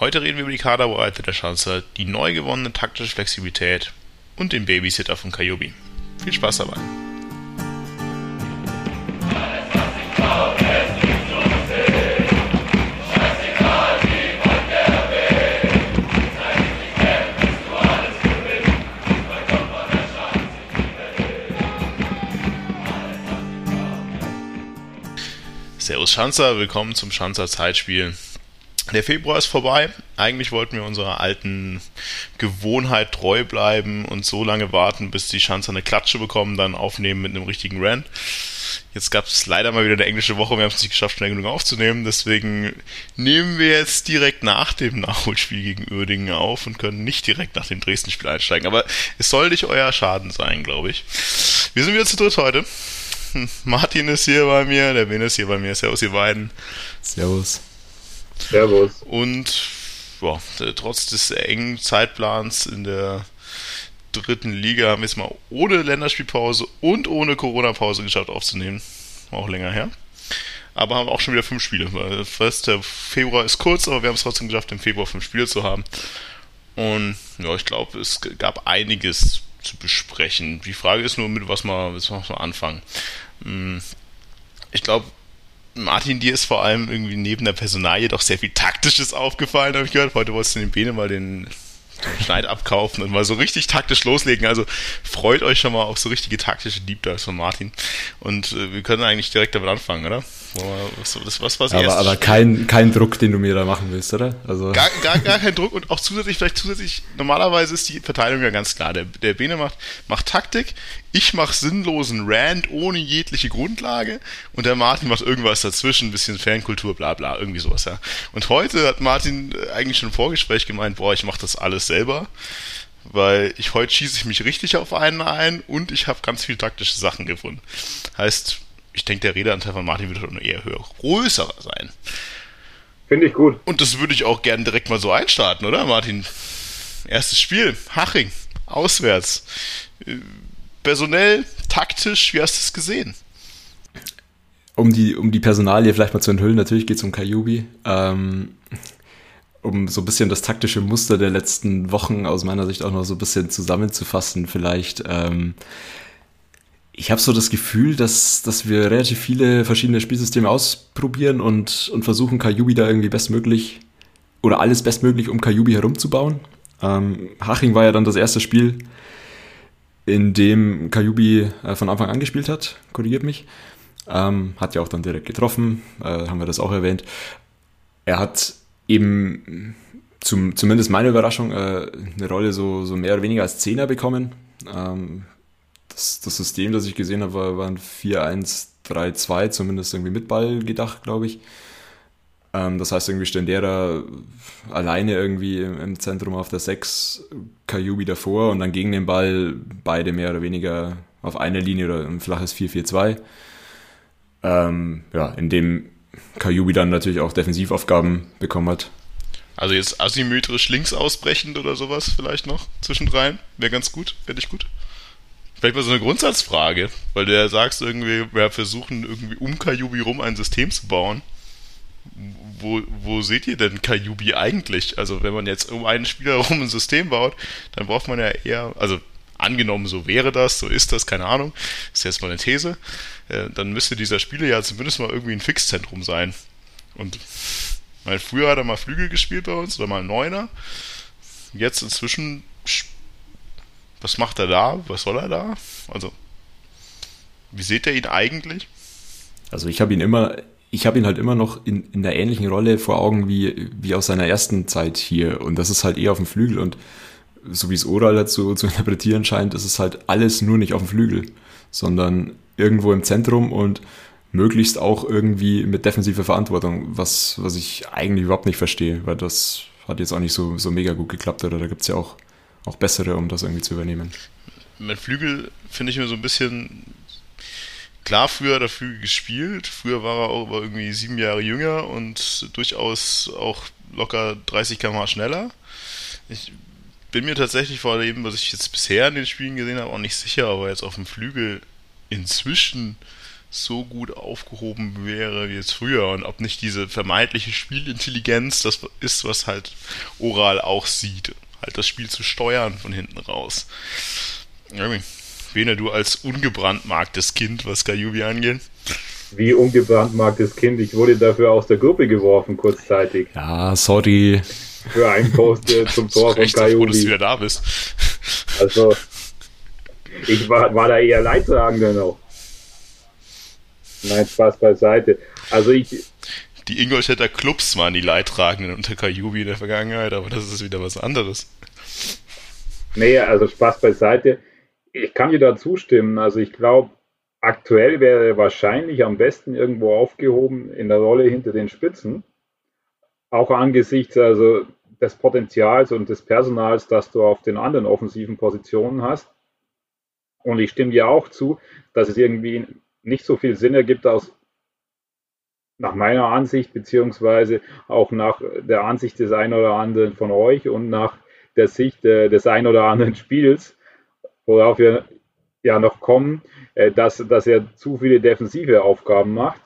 Heute reden wir über die Kaderbreite der Schanzer, die neu gewonnene taktische Flexibilität und den Babysitter von Kayobi. Viel Spaß dabei! Servus Schanzer, willkommen zum Schanzer Zeitspiel. Der Februar ist vorbei. Eigentlich wollten wir unserer alten Gewohnheit treu bleiben und so lange warten, bis die Schanzer eine Klatsche bekommen, dann aufnehmen mit einem richtigen Rant. Jetzt gab es leider mal wieder eine englische Woche, wir haben es nicht geschafft, schnell genug aufzunehmen. Deswegen nehmen wir jetzt direkt nach dem Nachholspiel gegen Uerdingen auf und können nicht direkt nach dem Dresden-Spiel einsteigen. Aber es soll nicht euer Schaden sein, glaube ich. Wir sind wieder zu dritt heute. Martin ist hier bei mir, der Ben ist hier bei mir. Servus, ihr beiden. Servus. Servus. Und ja, trotz des engen Zeitplans in der dritten Liga haben wir es mal ohne Länderspielpause und ohne Corona-Pause geschafft aufzunehmen. Auch länger her. Aber haben auch schon wieder fünf Spiele. Fast der Februar ist kurz, aber wir haben es trotzdem geschafft, im Februar fünf Spiele zu haben. Und ja, ich glaube, es gab einiges zu besprechen. Die Frage ist nur, mit was wir, was wir anfangen. Hm, ich glaube, Martin, dir ist vor allem irgendwie neben der Personalie doch sehr viel Taktisches aufgefallen, habe ich gehört. Heute wolltest du den Bene mal den Schneid abkaufen und mal so richtig taktisch loslegen. Also freut euch schon mal auf so richtige taktische Deep Dives von Martin. Und äh, wir können eigentlich direkt damit anfangen, oder? Was, was, was war das aber, aber kein, kein Druck, den du mir da machen willst, oder? Also. Gar, gar, gar kein Druck und auch zusätzlich, vielleicht zusätzlich, normalerweise ist die Verteilung ja ganz klar. Der, der Bene macht, macht Taktik, ich mache sinnlosen Rand ohne jegliche Grundlage und der Martin macht irgendwas dazwischen, ein bisschen Fankultur, bla bla, irgendwie sowas, ja. Und heute hat Martin eigentlich schon im Vorgespräch gemeint, boah, ich mache das alles selber weil ich heute schieße ich mich richtig auf einen ein und ich habe ganz viele taktische Sachen gefunden. Heißt, ich denke, der Redeanteil von Martin wird schon eher höher, größer sein. Finde ich gut. Und das würde ich auch gerne direkt mal so einstarten, oder Martin? Erstes Spiel, Haching, auswärts. Personell, taktisch, wie hast du es gesehen? Um die, um die Personalie vielleicht mal zu enthüllen, natürlich geht es um Kajubi. Ähm, um so ein bisschen das taktische Muster der letzten Wochen aus meiner Sicht auch noch so ein bisschen zusammenzufassen, vielleicht. Ähm, ich habe so das Gefühl, dass, dass wir relativ viele verschiedene Spielsysteme ausprobieren und, und versuchen, Kajubi da irgendwie bestmöglich oder alles bestmöglich um Kajubi herumzubauen. Ähm, Haching war ja dann das erste Spiel, in dem Kajubi äh, von Anfang an gespielt hat, korrigiert mich. Ähm, hat ja auch dann direkt getroffen, äh, haben wir das auch erwähnt. Er hat eben zum, zumindest meine Überraschung äh, eine Rolle so, so mehr oder weniger als Zehner bekommen. Ähm, das, das System, das ich gesehen habe, war, war ein 4-1-3-2, zumindest irgendwie mit Ball gedacht, glaube ich. Ähm, das heißt, irgendwie Stendera alleine irgendwie im, Zentrum auf der 6, Kajubi davor und dann gegen den Ball beide mehr oder weniger auf einer Linie oder ein flaches 4-4-2. Ähm, ja, in dem Kajubi dann natürlich auch Defensivaufgaben bekommen hat. Also jetzt asymmetrisch links ausbrechend oder sowas vielleicht noch zwischendrein. Wäre ganz gut, wäre ich gut. Vielleicht mal so eine Grundsatzfrage, weil du ja sagst, irgendwie, wir versuchen irgendwie um Kajubi rum ein System zu bauen. Wo, wo seht ihr denn Kajubi eigentlich? Also wenn man jetzt um einen Spieler herum ein System baut, dann braucht man ja eher, also angenommen, so wäre das, so ist das, keine Ahnung, ist jetzt mal eine These, äh, dann müsste dieser Spieler ja zumindest mal irgendwie ein Fixzentrum sein. Und mein, früher hat er mal Flügel gespielt bei uns oder mal Neuner. Jetzt inzwischen was macht er da? Was soll er da? Also, wie seht ihr ihn eigentlich? Also ich habe ihn immer, ich habe ihn halt immer noch in, in der ähnlichen Rolle vor Augen wie, wie aus seiner ersten Zeit hier. Und das ist halt eher auf dem Flügel. Und so wie es Oral dazu zu interpretieren scheint, ist es halt alles nur nicht auf dem Flügel, sondern irgendwo im Zentrum und möglichst auch irgendwie mit defensiver Verantwortung, was, was ich eigentlich überhaupt nicht verstehe, weil das hat jetzt auch nicht so, so mega gut geklappt, oder da gibt es ja auch, auch bessere, um das irgendwie zu übernehmen. Mit Flügel finde ich mir so ein bisschen klar, früher er Flügel gespielt. Früher war er auch irgendwie sieben Jahre jünger und durchaus auch locker 30 km schneller. Ich bin mir tatsächlich vor dem, was ich jetzt bisher in den Spielen gesehen habe, auch nicht sicher, aber jetzt auf dem Flügel inzwischen so gut aufgehoben wäre wie jetzt früher und ob nicht diese vermeintliche Spielintelligenz das ist, was halt Oral auch sieht. Halt das Spiel zu steuern von hinten raus. Bene, du als ungebrandmarktes Kind, was Kajubi angeht. Wie ungebrandmarktes Kind, ich wurde dafür aus der Gruppe geworfen kurzzeitig. Ja, sorry. Für einen Post äh, zum Tor von Kajubi. dass du wieder da bist. Also, ich war, war da eher leidtragender noch. Nein, Spaß beiseite. Also ich. Die Ingolstädter Clubs waren die Leidtragenden unter Kajubi in der Vergangenheit, aber das ist wieder was anderes. Nee, also Spaß beiseite. Ich kann dir da zustimmen. Also ich glaube, aktuell wäre er wahrscheinlich am besten irgendwo aufgehoben in der Rolle hinter den Spitzen. Auch angesichts also des Potenzials und des Personals, das du auf den anderen offensiven Positionen hast. Und ich stimme dir auch zu, dass es irgendwie nicht so viel Sinn ergibt aus nach meiner Ansicht, beziehungsweise auch nach der Ansicht des einen oder anderen von euch und nach der Sicht äh, des einen oder anderen Spiels, worauf wir ja noch kommen, äh, dass, dass er zu viele defensive Aufgaben macht.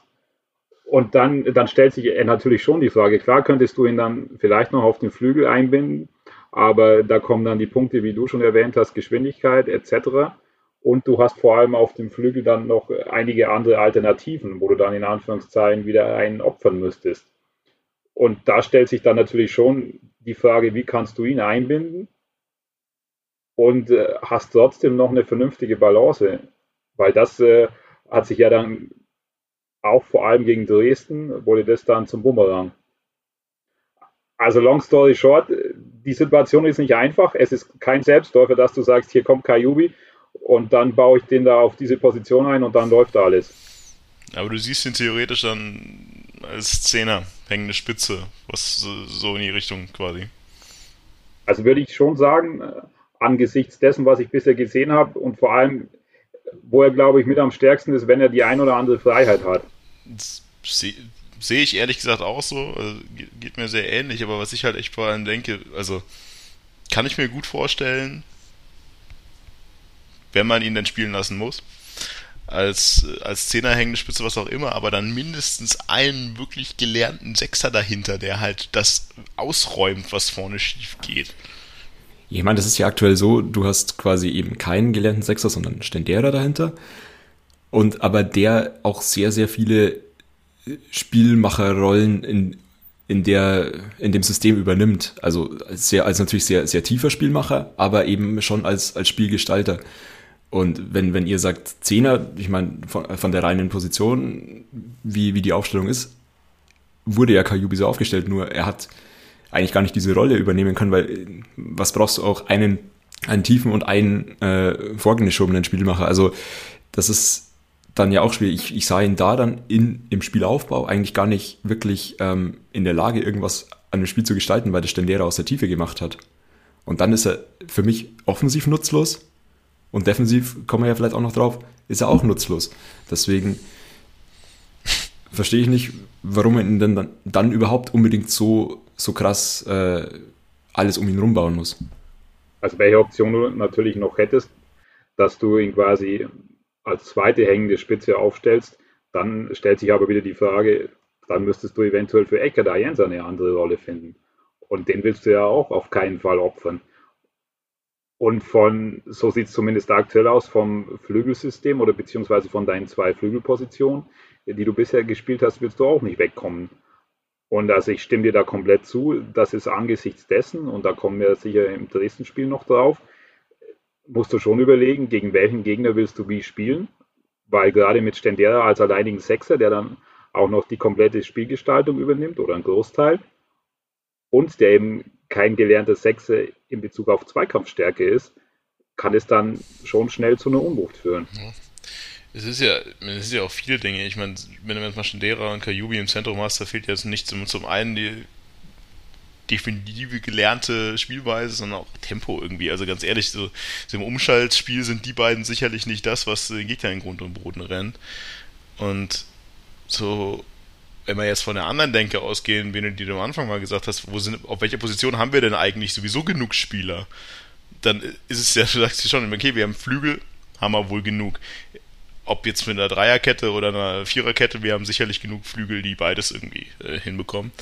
Und dann, dann stellt sich natürlich schon die Frage, klar könntest du ihn dann vielleicht noch auf den Flügel einbinden, aber da kommen dann die Punkte, wie du schon erwähnt hast, Geschwindigkeit etc. Und du hast vor allem auf dem Flügel dann noch einige andere Alternativen, wo du dann in Anführungszeichen wieder einen opfern müsstest. Und da stellt sich dann natürlich schon die Frage, wie kannst du ihn einbinden und äh, hast trotzdem noch eine vernünftige Balance. Weil das äh, hat sich ja dann auch vor allem gegen Dresden, wurde das dann zum Bumerang. Also long story short, die Situation ist nicht einfach. Es ist kein Selbstläufer, dass du sagst, hier kommt Kajubi und dann baue ich den da auf diese Position ein und dann läuft da alles. Aber du siehst ihn theoretisch dann als Zehner, hängende Spitze, was so in die Richtung quasi. Also würde ich schon sagen, äh, angesichts dessen, was ich bisher gesehen habe und vor allem, wo er, glaube ich, mit am stärksten ist, wenn er die ein oder andere Freiheit hat. Sehe seh ich ehrlich gesagt auch so, also geht mir sehr ähnlich, aber was ich halt echt vor allem denke, also kann ich mir gut vorstellen, wenn man ihn dann spielen lassen muss. Als, als Zehner hängende Spitze, was auch immer, aber dann mindestens einen wirklich gelernten Sechser dahinter, der halt das ausräumt, was vorne schief geht. Ich meine, das ist ja aktuell so, du hast quasi eben keinen gelernten Sechser, sondern Stendera dahinter. Und aber der auch sehr, sehr viele Spielmacherrollen in, in, der, in dem System übernimmt. Also sehr, als natürlich sehr, sehr tiefer Spielmacher, aber eben schon als, als Spielgestalter. Und wenn, wenn ihr sagt Zehner, ich meine, von, von der reinen Position, wie, wie die Aufstellung ist, wurde ja Kajubi so aufgestellt, nur er hat eigentlich gar nicht diese Rolle übernehmen können, weil was brauchst du auch einen, einen tiefen und einen äh, vorgeschobenen Spielmacher? Also das ist dann ja auch schwierig. Ich, ich sah ihn da dann in, im Spielaufbau eigentlich gar nicht wirklich ähm, in der Lage, irgendwas an dem Spiel zu gestalten, weil der Stendera aus der Tiefe gemacht hat. Und dann ist er für mich offensiv nutzlos und defensiv kommen wir ja vielleicht auch noch drauf, ist er auch nutzlos. Deswegen verstehe ich nicht, warum man denn dann, dann überhaupt unbedingt so, so krass äh, alles um ihn rumbauen muss. Also welche Option du natürlich noch hättest, dass du ihn quasi als zweite hängende Spitze aufstellst, dann stellt sich aber wieder die Frage, dann müsstest du eventuell für Ecker da Jens eine andere Rolle finden. Und den willst du ja auch auf keinen Fall opfern. Und von, so sieht es zumindest aktuell aus, vom Flügelsystem oder beziehungsweise von deinen zwei Flügelpositionen, die du bisher gespielt hast, willst du auch nicht wegkommen. Und also ich stimme dir da komplett zu, das ist angesichts dessen, und da kommen wir sicher im Dresden-Spiel noch drauf, musst du schon überlegen, gegen welchen Gegner willst du wie spielen, weil gerade mit Stendera als alleinigen Sechser, der dann auch noch die komplette Spielgestaltung übernimmt oder einen Großteil, und der eben kein gelernter Sechser in Bezug auf Zweikampfstärke ist, kann es dann schon schnell zu einer Unwucht führen. Ja. Es ist ja, es ist ja auch viele Dinge. Ich meine, wenn du jetzt mal Schendera und Kajubi im Zentrum hast, da fehlt jetzt nicht zum, zum einen die definitive gelernte Spielweise, sondern auch Tempo irgendwie. Also ganz ehrlich, so, so im Umschaltspiel sind die beiden sicherlich nicht das, was den Gegner in Grund und Boden rennt. Und so, wenn wir jetzt von der anderen Denke ausgehen, wie du am Anfang mal gesagt hast, wo sind, auf welcher Position haben wir denn eigentlich sowieso genug Spieler? Dann ist es ja, du sagst schon, okay, wir haben Flügel, haben wir wohl genug. Ob jetzt mit einer Dreierkette oder einer Viererkette, wir haben sicherlich genug Flügel, die beides irgendwie äh, hinbekommen.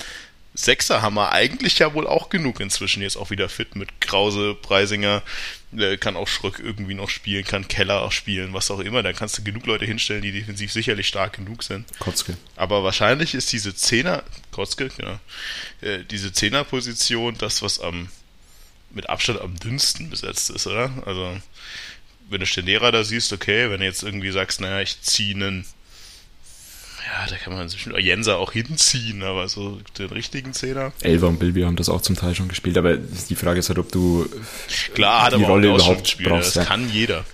Sechser haben wir eigentlich ja wohl auch genug inzwischen jetzt auch wieder fit mit Krause, Preisinger, äh, kann auch Schröck irgendwie noch spielen, kann Keller auch spielen, was auch immer. Da kannst du genug Leute hinstellen, die defensiv sicherlich stark genug sind. Kotzke. Aber wahrscheinlich ist diese Zehner, Kotzke, ja, äh, diese Zehnerposition das, was am mit Abstand am dünnsten besetzt ist, oder? Also, wenn du Stendera da siehst, okay, wenn du jetzt irgendwie sagst, naja, ich ziehe einen ja, da kann man inzwischen Jenser auch hinziehen, aber so den richtigen Zehner. Elva und Bilby haben das auch zum Teil schon gespielt, aber die Frage ist halt, ob du Klar, die aber Rolle überhaupt gespielt. brauchst. Das ja. kann jeder.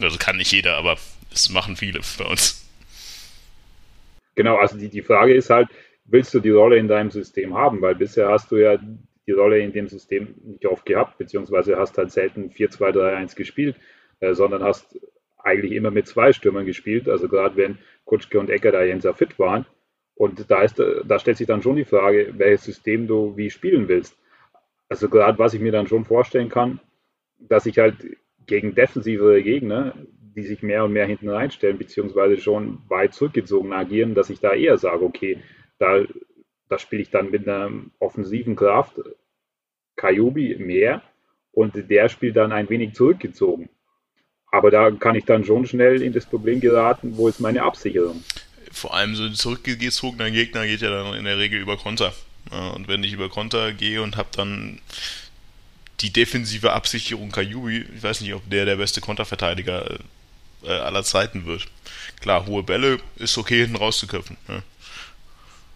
Also kann nicht jeder, aber es machen viele bei uns. Genau, also die, die Frage ist halt, willst du die Rolle in deinem System haben? Weil bisher hast du ja die Rolle in dem System nicht oft gehabt, beziehungsweise hast halt selten 4-2-3-1 gespielt, äh, sondern hast eigentlich immer mit zwei Stürmern gespielt, also gerade wenn Kutschke und Ecker da Jenser fit waren. Und da, ist, da stellt sich dann schon die Frage, welches System du wie spielen willst. Also gerade was ich mir dann schon vorstellen kann, dass ich halt gegen defensivere Gegner, die sich mehr und mehr hinten reinstellen, beziehungsweise schon weit zurückgezogen agieren, dass ich da eher sage, okay, da, da spiele ich dann mit einer offensiven Kraft Kajubi mehr und der spielt dann ein wenig zurückgezogen. Aber da kann ich dann schon schnell in das Problem geraten, wo ist meine Absicherung? Vor allem so ein zurückgezogener Gegner geht ja dann in der Regel über Konter. Und wenn ich über Konter gehe und habe dann die defensive Absicherung Kajubi, ich weiß nicht, ob der der beste Konterverteidiger äh, aller Zeiten wird. Klar, hohe Bälle ist okay, hinten rauszuköpfen. Ja.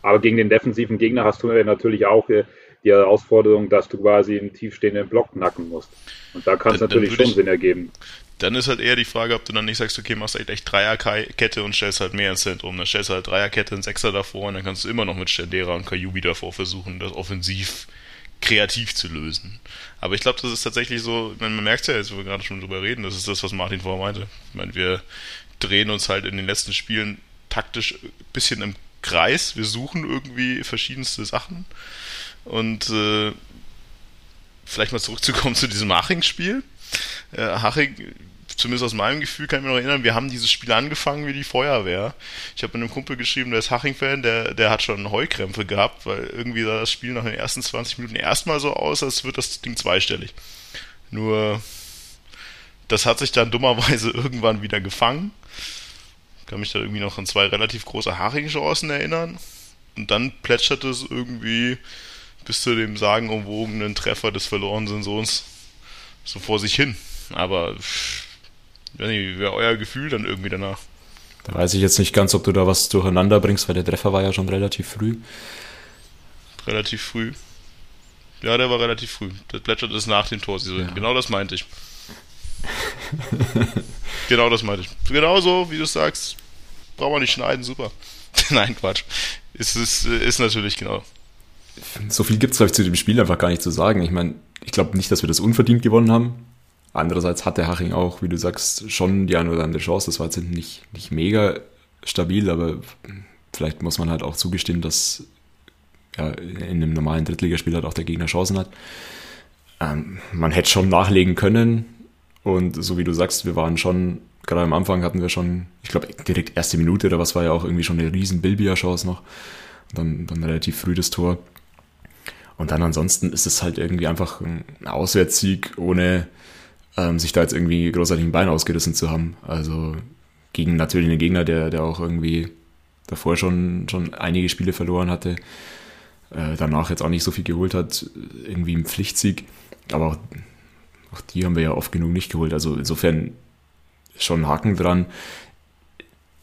Aber gegen den defensiven Gegner hast du natürlich auch äh, die Herausforderung, dass du quasi einen tiefstehenden Block knacken musst. Und da kann es natürlich schon ich, Sinn ergeben. Dann ist halt eher die Frage, ob du dann nicht sagst, okay, machst halt echt Dreierkette und stellst halt mehr ins Zentrum. Dann stellst du halt Dreierkette, einen Sechser davor und dann kannst du immer noch mit Stendera und Kajubi davor versuchen, das offensiv kreativ zu lösen. Aber ich glaube, das ist tatsächlich so, man merkt es ja jetzt, wo wir gerade schon drüber reden, das ist das, was Martin vorher meinte. Ich meine, wir drehen uns halt in den letzten Spielen taktisch ein bisschen im Kreis. Wir suchen irgendwie verschiedenste Sachen. Und äh, vielleicht mal zurückzukommen zu diesem Haching-Spiel. Äh, Haching, zumindest aus meinem Gefühl kann ich mich noch erinnern, wir haben dieses Spiel angefangen wie die Feuerwehr. Ich habe mit einem Kumpel geschrieben, der ist Haching-Fan, der, der hat schon Heukrämpfe gehabt, weil irgendwie sah das Spiel nach den ersten 20 Minuten erstmal so aus, als wird das Ding zweistellig. Nur, das hat sich dann dummerweise irgendwann wieder gefangen. Ich kann mich da irgendwie noch an zwei relativ große Haching-Chancen erinnern. Und dann plätscherte es irgendwie bis zu dem sagenumwogenen Treffer des verlorenen Sohns so vor sich hin. Aber wie wäre euer Gefühl dann irgendwie danach? Da weiß ich jetzt nicht ganz, ob du da was durcheinander bringst, weil der Treffer war ja schon relativ früh. Relativ früh. Ja, der war relativ früh. Das plätschert ist nach dem Tor. Ja. Genau das meinte ich. genau das meinte ich. Genau so, wie du sagst. Braucht man nicht schneiden, super. Nein, Quatsch. Es ist, ist natürlich genau so viel gibt es, glaube ich, zu dem Spiel einfach gar nicht zu sagen. Ich meine, ich glaube nicht, dass wir das unverdient gewonnen haben. Andererseits hatte Haching auch, wie du sagst, schon die eine oder andere Chance. Das war jetzt nicht, nicht mega stabil, aber vielleicht muss man halt auch zugestehen, dass ja, in einem normalen Drittligaspiel halt auch der Gegner Chancen hat. Ähm, man hätte schon nachlegen können und so wie du sagst, wir waren schon, gerade am Anfang hatten wir schon, ich glaube direkt erste Minute oder was war ja auch irgendwie schon eine riesen Bilbia-Chance noch. Dann, dann relativ früh das Tor. Und dann ansonsten ist es halt irgendwie einfach ein Auswärtssieg, ohne ähm, sich da jetzt irgendwie großartig ein Bein ausgerissen zu haben. Also gegen natürlich einen Gegner, der, der auch irgendwie davor schon, schon einige Spiele verloren hatte, äh, danach jetzt auch nicht so viel geholt hat, irgendwie im Pflichtsieg. Aber auch, auch die haben wir ja oft genug nicht geholt. Also insofern schon ein Haken dran.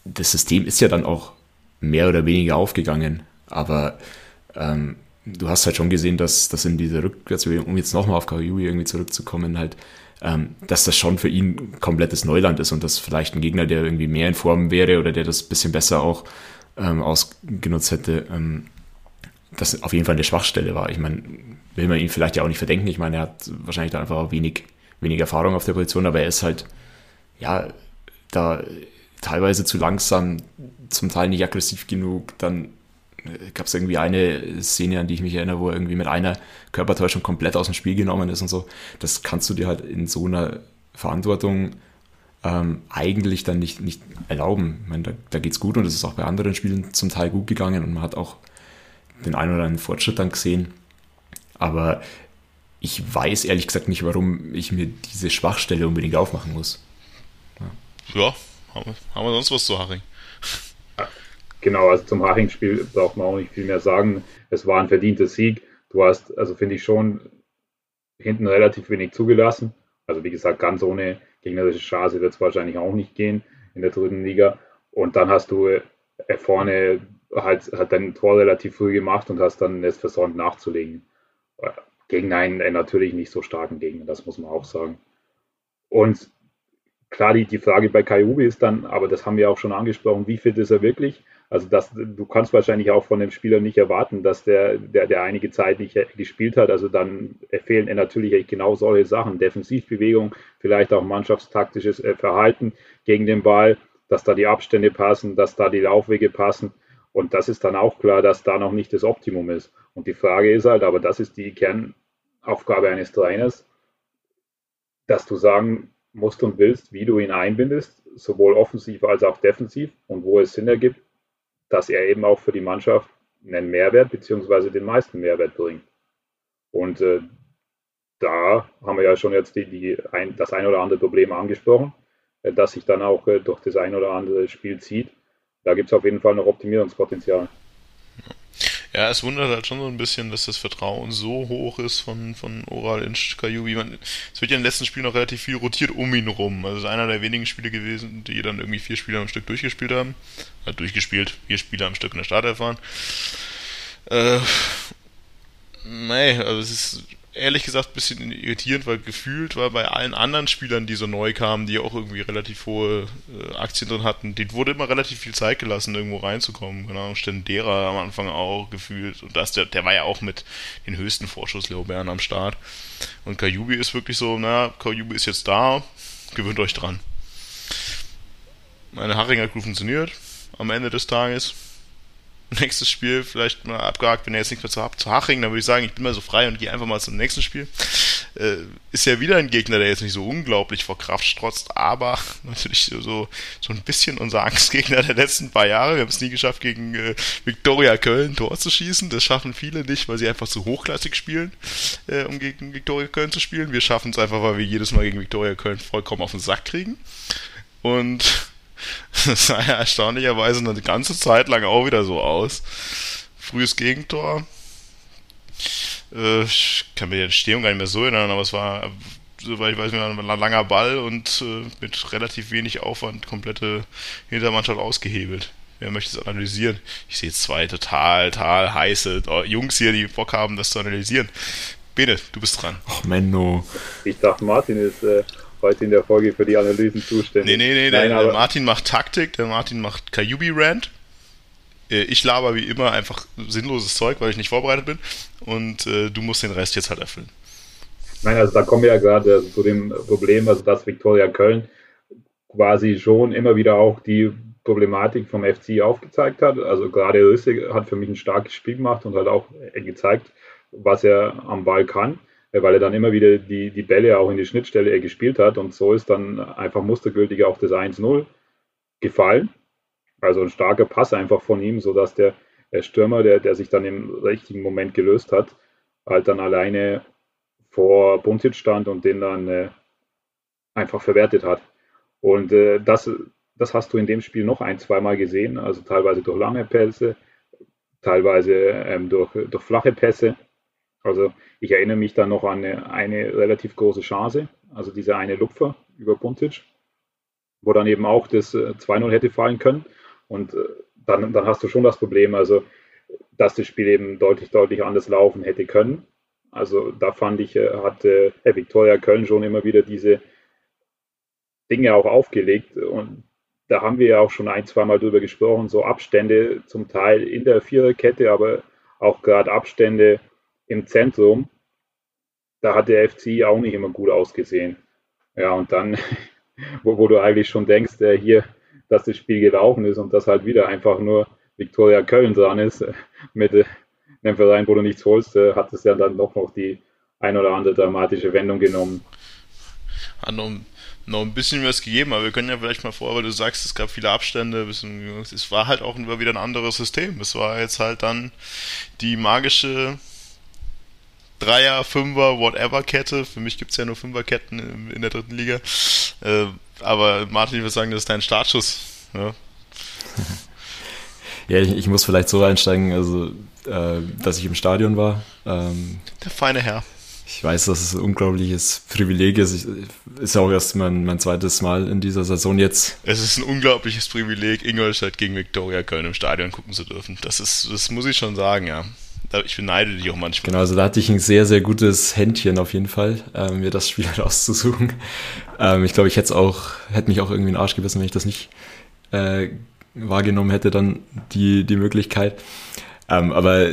Das System ist ja dann auch mehr oder weniger aufgegangen. Aber ähm, du hast halt schon gesehen, dass das in diese Rückwärtsbewegung, um jetzt nochmal auf Kariui irgendwie zurückzukommen, halt, ähm, dass das schon für ihn komplettes Neuland ist und dass vielleicht ein Gegner, der irgendwie mehr in Form wäre oder der das bisschen besser auch ähm, ausgenutzt hätte, ähm, das auf jeden Fall eine Schwachstelle war. Ich meine, will man ihn vielleicht ja auch nicht verdenken. Ich meine, er hat wahrscheinlich da einfach wenig, wenig Erfahrung auf der Position, aber er ist halt, ja, da teilweise zu langsam, zum Teil nicht aggressiv genug. Dann äh, gab es irgendwie eine Szene, an die ich mich erinnere, wo er irgendwie mit einer Körpertäuschung komplett aus dem Spiel genommen ist und so. Das kannst du dir halt in so einer Verantwortung ähm, eigentlich dann nicht, nicht erlauben. Ich meine, da, da geht's gut und es ist auch bei anderen Spielen zum Teil gut gegangen und man hat auch den einen oder anderen Fortschritt dann gesehen. Aber ich weiß ehrlich gesagt nicht, warum ich mir diese Schwachstelle unbedingt aufmachen muss. Ja, ja haben, wir, haben wir sonst was zu Haring? Genau, also zum Haching-Spiel braucht man auch nicht viel mehr sagen. Es war ein verdienter Sieg. Du hast, also finde ich schon, hinten relativ wenig zugelassen. Also wie gesagt, ganz ohne gegnerische Chance wird es wahrscheinlich auch nicht gehen in der dritten Liga. Und dann hast du äh, vorne halt, halt dein Tor relativ früh gemacht und hast dann es versäumt nachzulegen. Gegen einen äh, natürlich nicht so starken Gegner, das muss man auch sagen. Und klar, die, die Frage bei Kaiubi ist dann, aber das haben wir auch schon angesprochen, wie fit ist er wirklich? Also das, du kannst wahrscheinlich auch von dem Spieler nicht erwarten, dass der, der, der einige Zeit nicht gespielt hat. Also dann fehlen natürlich genau solche Sachen. Defensivbewegung, vielleicht auch mannschaftstaktisches äh, Verhalten gegen den Ball, dass da die Abstände passen, dass da die Laufwege passen. Und das ist dann auch klar, dass da noch nicht das Optimum ist. Und die Frage ist halt, aber das ist die Kernaufgabe eines Trainers, dass du sagen musst und willst, wie du ihn einbindest, sowohl offensiv als auch defensiv und wo es Sinn ergibt, dass er eben auch für die Mannschaft einen Mehrwert bzw. den meisten Mehrwert bringt. Und äh, da haben wir ja schon jetzt die, die ein, das ein oder andere Problem angesprochen, äh, das sich dann auch äh, durch das ein oder andere Spiel zieht. Da gibt es auf jeden Fall noch Optimierungspotenzial. Ja, es wundert halt schon so ein bisschen, dass das Vertrauen so hoch ist von, von Oral in Kajubi. Es wird ja den letzten Spielen noch relativ viel rotiert um ihn rum. Also es ist einer der wenigen Spiele gewesen, die dann irgendwie vier Spieler am Stück durchgespielt haben. Hat durchgespielt, vier Spieler am Stück in der Startelf waren. Äh, nee, also es ist ehrlich gesagt ein bisschen irritierend, weil gefühlt war bei allen anderen Spielern, die so neu kamen, die auch irgendwie relativ hohe äh, Aktien drin hatten, denen wurde immer relativ viel Zeit gelassen, irgendwo reinzukommen. Genau, Stendera am Anfang auch gefühlt. Und das, der, der war ja auch mit den höchsten Vorschusslorbeeren am Start. Und Kajubi ist wirklich so, na, Kajubi ist jetzt da, gewöhnt euch dran. Meine Haringer Crew funktioniert am Ende des Tages nächstes Spiel vielleicht mal abgehakt, wenn er jetzt nichts mehr zu, zu Haching, dann würde ich sagen, ich bin mal so frei und gehe einfach mal zum nächsten Spiel. Äh, ist ja wieder ein Gegner, der jetzt nicht so unglaublich vor Kraft strotzt, aber natürlich so, so ein bisschen unser Angstgegner der letzten paar Jahre. Wir haben es nie geschafft, gegen äh, Viktoria Köln Tor zu schießen. Das schaffen viele nicht, weil sie einfach zu hochklassig spielen, äh, um gegen Viktoria Köln zu spielen. Wir schaffen es einfach, weil wir jedes Mal gegen Viktoria Köln vollkommen auf den Sack kriegen. Und Das sah ja erstaunlicherweise eine ganze Zeit lang auch wieder so aus. Frühes Gegentor. Äh, ich kann mir die Entstehung gar nicht mehr so erinnern, aber es war, soweit ich weiß, ein langer Ball und äh, mit relativ wenig Aufwand komplette Hintermannschaft ausgehebelt. Wer möchte es analysieren? Ich sehe zwei total, total heiße Jungs hier, die Bock haben, das zu analysieren. Bene, du bist dran. Ach, Menno. Ich dachte, Martin ist äh, heute in der Folge für die Analysen zuständig. Nee, nee, nee, Nein, der, der Martin macht Taktik, der Martin macht Kajubi-Rant. Äh, ich laber wie immer einfach sinnloses Zeug, weil ich nicht vorbereitet bin. Und äh, du musst den Rest jetzt halt erfüllen. Nein, also da kommen wir ja gerade also zu dem Problem, also dass Viktoria Köln quasi schon immer wieder auch die Problematik vom FC aufgezeigt hat. Also gerade Risse hat für mich ein starkes Spiel gemacht und hat auch gezeigt, was er am Ball kann weil er dann immer wieder die, die Bälle auch in die Schnittstelle gespielt hat und so ist dann einfach mustergültig auf das 1-0 gefallen. Also ein starker Pass einfach von ihm, sodass der, der Stürmer, der, der sich dann im richtigen Moment gelöst hat, halt dann alleine vor Buntic stand und den dann äh, einfach verwertet hat. Und äh, das, das hast du in dem Spiel noch ein, zweimal gesehen, also teilweise durch lange Pässe, teilweise ähm, durch, durch flache Pässe. Also ich erinnere mich dann noch an eine, eine relativ große Chance, also diese eine Lupfer über Buntic, wo dann eben auch das 2-0 äh, hätte fallen können. Und äh, dann, dann hast du schon das Problem, also dass das Spiel eben deutlich, deutlich anders laufen hätte können. Also da fand ich, äh, hat äh, Viktoria Köln schon immer wieder diese Dinge auch aufgelegt. Und da haben wir ja auch schon ein, zwei Mal drüber gesprochen, so Abstände zum Teil in der Viererkette, aber auch gerade Abstände im Zentrum, da hat der FC auch nicht immer gut ausgesehen. Ja, und dann, wo, wo du eigentlich schon denkst, äh, hier, dass das Spiel gelaufen ist und dass halt wieder einfach nur Viktoria Köln dran ist, äh, mit äh, einem Verein, wo du nichts holst, äh, hat es ja dann doch noch die ein oder andere dramatische Wendung genommen. Hat noch, noch ein bisschen was gegeben, aber wir können ja vielleicht mal vor, weil du sagst, es gab viele Abstände, es war halt auch wieder ein anderes System. Es war jetzt halt dann die magische Dreier, Fünfer, Whatever-Kette. Für mich gibt es ja nur Fünferketten in, in der dritten Liga. Äh, aber Martin, ich würde sagen, das ist dein Startschuss. Ja, ja ich, ich, muss vielleicht so einsteigen, also, äh, dass ich im Stadion war. Ähm, der feine Herr. Ich weiß, dass es ein unglaubliches Privileg ist. Ich, ist ja auch erst mein, mein zweites Mal in dieser Saison jetzt. Es ist ein unglaubliches Privileg, Ingolstadt gegen Viktoria Köln im Stadion gucken zu dürfen. Das ist, das muss ich schon sagen, ja ich beneide dich auch manchmal. Genau, also da hatte ich ein sehr, sehr gutes Händchen auf jeden Fall, äh, mir das Spiel rauszusuchen. Ähm, ich glaube, ich hätte auch, hätte mich auch irgendwie in den Arsch gebissen, wenn ich das nicht äh, wahrgenommen hätte, dann die, die Möglichkeit. Ähm, aber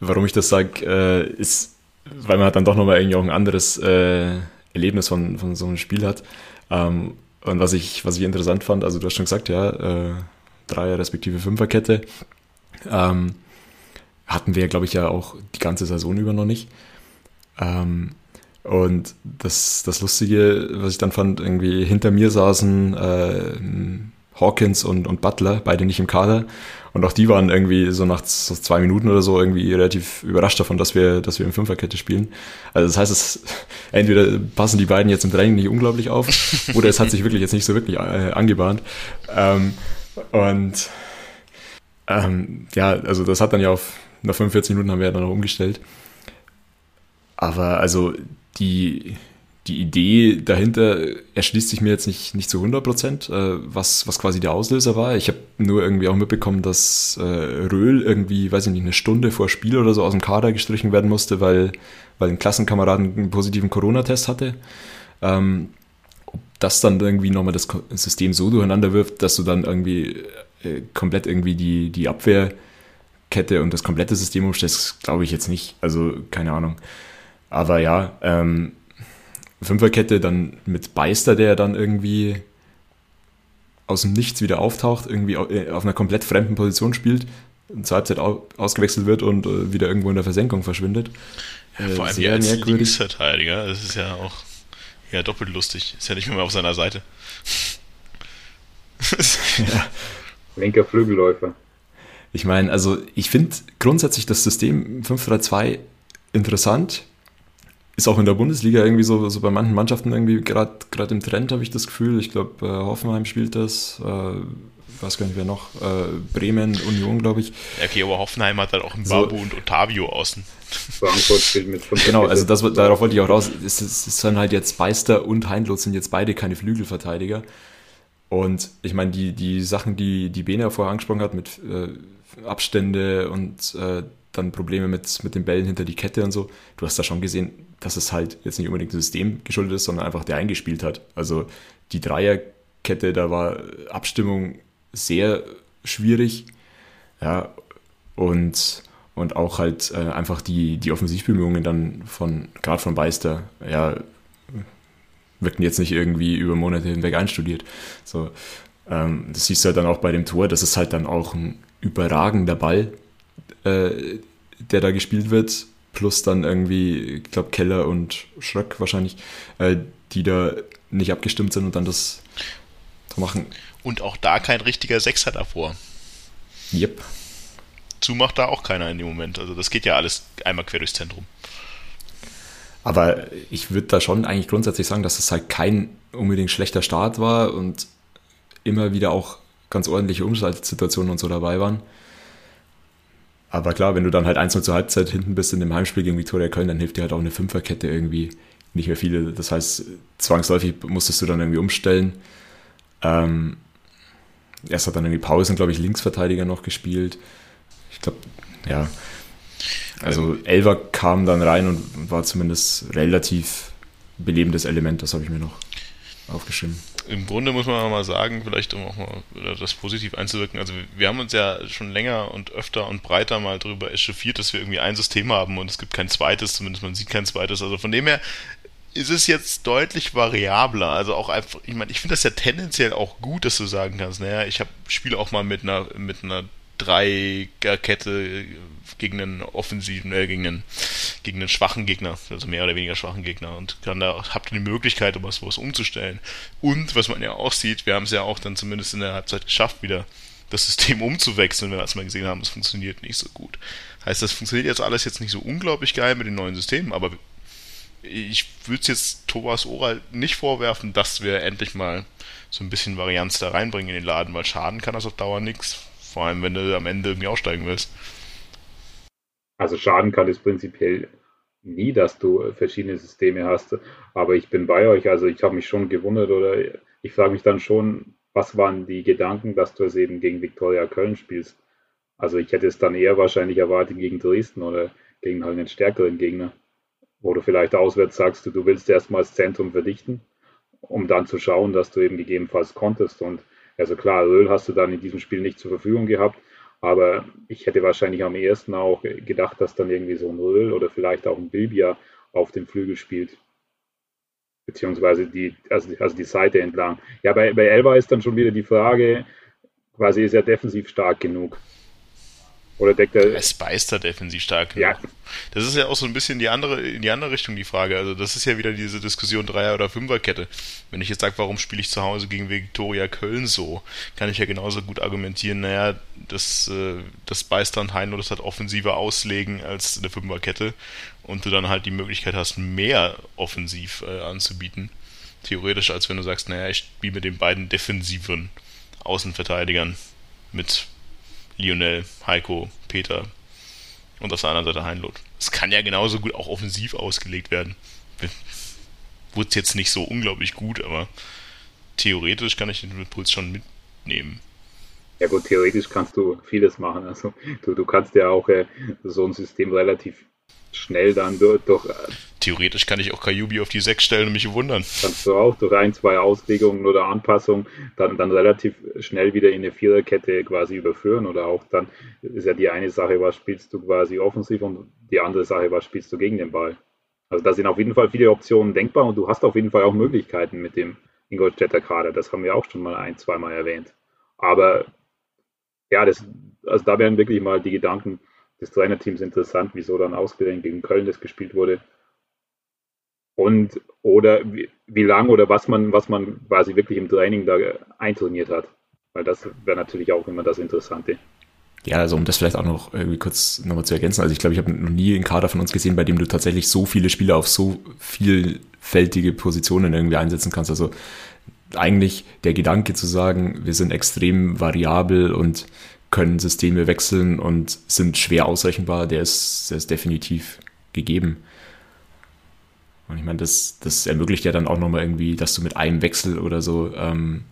warum ich das sage, äh, ist, weil man dann doch nochmal irgendwie auch ein anderes äh, Erlebnis von, von so einem Spiel hat. Ähm, und was ich, was ich interessant fand, also du hast schon gesagt, ja, äh, Dreier respektive Fünferkette. Ähm, hatten wir, glaube ich, ja auch die ganze Saison über noch nicht. Ähm, und das, das Lustige, was ich dann fand, irgendwie hinter mir saßen äh, Hawkins und, und Butler, beide nicht im Kader. Und auch die waren irgendwie so nach so zwei Minuten oder so irgendwie relativ überrascht davon, dass wir, dass wir in Fünferkette spielen. Also das heißt, es, entweder passen die beiden jetzt im Training nicht unglaublich auf, oder es hat sich wirklich jetzt nicht so wirklich äh, angebahnt. Ähm, und ähm, ja, also das hat dann ja auf nach 45 Minuten haben wir ja dann noch umgestellt. Aber also die, die Idee dahinter erschließt sich mir jetzt nicht, nicht zu 100 Prozent, äh, was, was quasi der Auslöser war. Ich habe nur irgendwie auch mitbekommen, dass äh, Röhl irgendwie, weiß ich nicht, eine Stunde vor Spiel oder so aus dem Kader gestrichen werden musste, weil, weil ein Klassenkameraden einen positiven Corona-Test hatte. Ähm, ob das dann irgendwie nochmal das System so durcheinander wirft, dass du dann irgendwie äh, komplett irgendwie die, die Abwehr Kette und das komplette System umstellst, glaube ich jetzt nicht. Also keine Ahnung. Aber ja, ähm, Fünferkette dann mit Beister, der dann irgendwie aus dem Nichts wieder auftaucht, irgendwie äh, auf einer komplett fremden Position spielt, zur Halbzeit ausgewechselt wird und äh, wieder irgendwo in der Versenkung verschwindet. Ja, vor allem Sehr als Linksverteidiger, das ist ja auch ja, doppelt lustig. Ist ja nicht mehr auf seiner Seite. ja. Linker Flügelläufer. Ich meine, also ich finde grundsätzlich das System 5-3-2 interessant. Ist auch in der Bundesliga irgendwie so, so bei manchen Mannschaften irgendwie gerade im Trend, habe ich das Gefühl. Ich glaube, äh, Hoffenheim spielt das. Äh, weiß gar nicht, wer noch. Äh, Bremen, Union, glaube ich. Ja, okay, aber Hoffenheim hat halt auch einen Babu so, und Ottavio außen. Frankfurt spielt mit Genau, also das, darauf wollte ich auch raus. Es, es, es sind halt jetzt Beister und Heindloth sind jetzt beide keine Flügelverteidiger. Und ich meine, die, die Sachen, die die Bena vorher angesprochen hat, mit äh, Abstände und äh, dann Probleme mit, mit den Bällen hinter die Kette und so. Du hast da schon gesehen, dass es halt jetzt nicht unbedingt das System geschuldet ist, sondern einfach der eingespielt hat. Also die Dreierkette, da war Abstimmung sehr schwierig. Ja, und, und auch halt äh, einfach die, die Offensivbemühungen dann von, gerade von Beister, ja, wirkten jetzt nicht irgendwie über Monate hinweg einstudiert. So, ähm, das siehst du halt dann auch bei dem Tor, das ist halt dann auch ein überragender Ball, äh, der da gespielt wird, plus dann irgendwie, ich glaube, Keller und Schröck wahrscheinlich, äh, die da nicht abgestimmt sind und dann das machen. Und auch da kein richtiger Sechser davor. Yep. Zumacht da auch keiner in dem Moment. Also das geht ja alles einmal quer durchs Zentrum. Aber ich würde da schon eigentlich grundsätzlich sagen, dass es halt kein unbedingt schlechter Start war und immer wieder auch ganz ordentliche Umschaltsituationen und so dabei waren. Aber klar, wenn du dann halt 1 zur Halbzeit hinten bist in dem Heimspiel gegen Viktoria Köln, dann hilft dir halt auch eine Fünferkette irgendwie nicht mehr viele. Das heißt, zwangsläufig musstest du dann irgendwie umstellen. Ähm, erst hat dann irgendwie Pausen, glaube ich, Linksverteidiger noch gespielt. Ich glaube, ja. Also Elver kam dann rein und war zumindest relativ belebendes Element, das habe ich mir noch aufgeschrieben. Im Grunde muss man mal sagen, vielleicht um auch mal das positiv einzuwirken, also wir haben uns ja schon länger und öfter und breiter mal darüber echauffiert, dass wir irgendwie ein System haben und es gibt kein zweites, zumindest man sieht kein zweites. Also von dem her ist es jetzt deutlich variabler. Also auch einfach, ich meine, ich finde das ja tendenziell auch gut, dass du sagen kannst, naja, ich spiele auch mal mit einer, mit einer Dreierkette gegen einen offensiven, äh, gegen einen, gegen einen schwachen Gegner, also mehr oder weniger schwachen Gegner und kann da, habt ihr die Möglichkeit, um was, was umzustellen. Und was man ja auch sieht, wir haben es ja auch dann zumindest in der Halbzeit geschafft, wieder das System umzuwechseln, wenn wir erstmal gesehen haben, es funktioniert nicht so gut. Heißt, das funktioniert jetzt alles jetzt nicht so unglaublich geil mit den neuen Systemen, aber ich würde es jetzt Thomas Oral nicht vorwerfen, dass wir endlich mal so ein bisschen Varianz da reinbringen in den Laden, weil schaden kann das auf Dauer nichts. Vor allem, wenn du am Ende irgendwie aussteigen willst. Also schaden kann es prinzipiell nie, dass du verschiedene Systeme hast. Aber ich bin bei euch. Also ich habe mich schon gewundert oder ich frage mich dann schon, was waren die Gedanken, dass du es eben gegen Viktoria Köln spielst? Also ich hätte es dann eher wahrscheinlich erwartet gegen Dresden oder gegen halt einen stärkeren Gegner wo du vielleicht auswärts sagst, du, du willst erstmal das Zentrum verdichten, um dann zu schauen, dass du eben gegebenenfalls konntest. Und also klar, Öl hast du dann in diesem Spiel nicht zur Verfügung gehabt, aber ich hätte wahrscheinlich am ersten auch gedacht, dass dann irgendwie so ein Öl oder vielleicht auch ein Bilbia auf dem Flügel spielt. Beziehungsweise die, also, also die Seite entlang. Ja, bei, bei Elba ist dann schon wieder die Frage, quasi ist er defensiv stark genug. Oder deckt er. Es beißt er defensiv stark. Ja. Das ist ja auch so ein bisschen die andere, in die andere Richtung die Frage. Also, das ist ja wieder diese Diskussion Dreier- oder Fünferkette. Wenn ich jetzt sage, warum spiele ich zu Hause gegen Viktoria Köln so, kann ich ja genauso gut argumentieren, naja, das, äh, das beißt dann Heino das hat offensiver auslegen als eine Fünferkette und du dann halt die Möglichkeit hast, mehr offensiv äh, anzubieten. Theoretisch, als wenn du sagst, naja, ich spiele mit den beiden defensiven Außenverteidigern mit Lionel, Heiko, Peter und auf der anderen Seite Heinlot. Es kann ja genauso gut auch offensiv ausgelegt werden. Wurde jetzt nicht so unglaublich gut, aber theoretisch kann ich den Impuls schon mitnehmen. Ja gut, theoretisch kannst du vieles machen. Also du, du kannst ja auch äh, so ein System relativ schnell dann durch, durch äh, Theoretisch kann ich auch Kayubi auf die 6 stellen und mich wundern. Kannst du auch durch ein, zwei Auslegungen oder Anpassungen dann, dann relativ schnell wieder in eine Viererkette quasi überführen oder auch dann ist ja die eine Sache, was spielst du quasi offensiv und die andere Sache, was spielst du gegen den Ball. Also da sind auf jeden Fall viele Optionen denkbar und du hast auf jeden Fall auch Möglichkeiten mit dem Ingolstädter Kader. Das haben wir auch schon mal ein, zweimal erwähnt. Aber ja, das, also da wären wirklich mal die Gedanken des Trainerteams interessant, wieso dann ausgerechnet gegen Köln das gespielt wurde und oder wie, wie lang oder was man, was man quasi wirklich im Training da eintrainiert hat. Weil das wäre natürlich auch immer das Interessante. Ja, also um das vielleicht auch noch irgendwie kurz nochmal zu ergänzen. Also ich glaube, ich habe noch nie einen Kader von uns gesehen, bei dem du tatsächlich so viele Spieler auf so vielfältige Positionen irgendwie einsetzen kannst. Also eigentlich der Gedanke zu sagen, wir sind extrem variabel und können Systeme wechseln und sind schwer ausrechenbar, der ist, der ist definitiv gegeben. Und ich meine, das, das ermöglicht ja dann auch nochmal irgendwie, dass du mit einem Wechsel oder so ähm,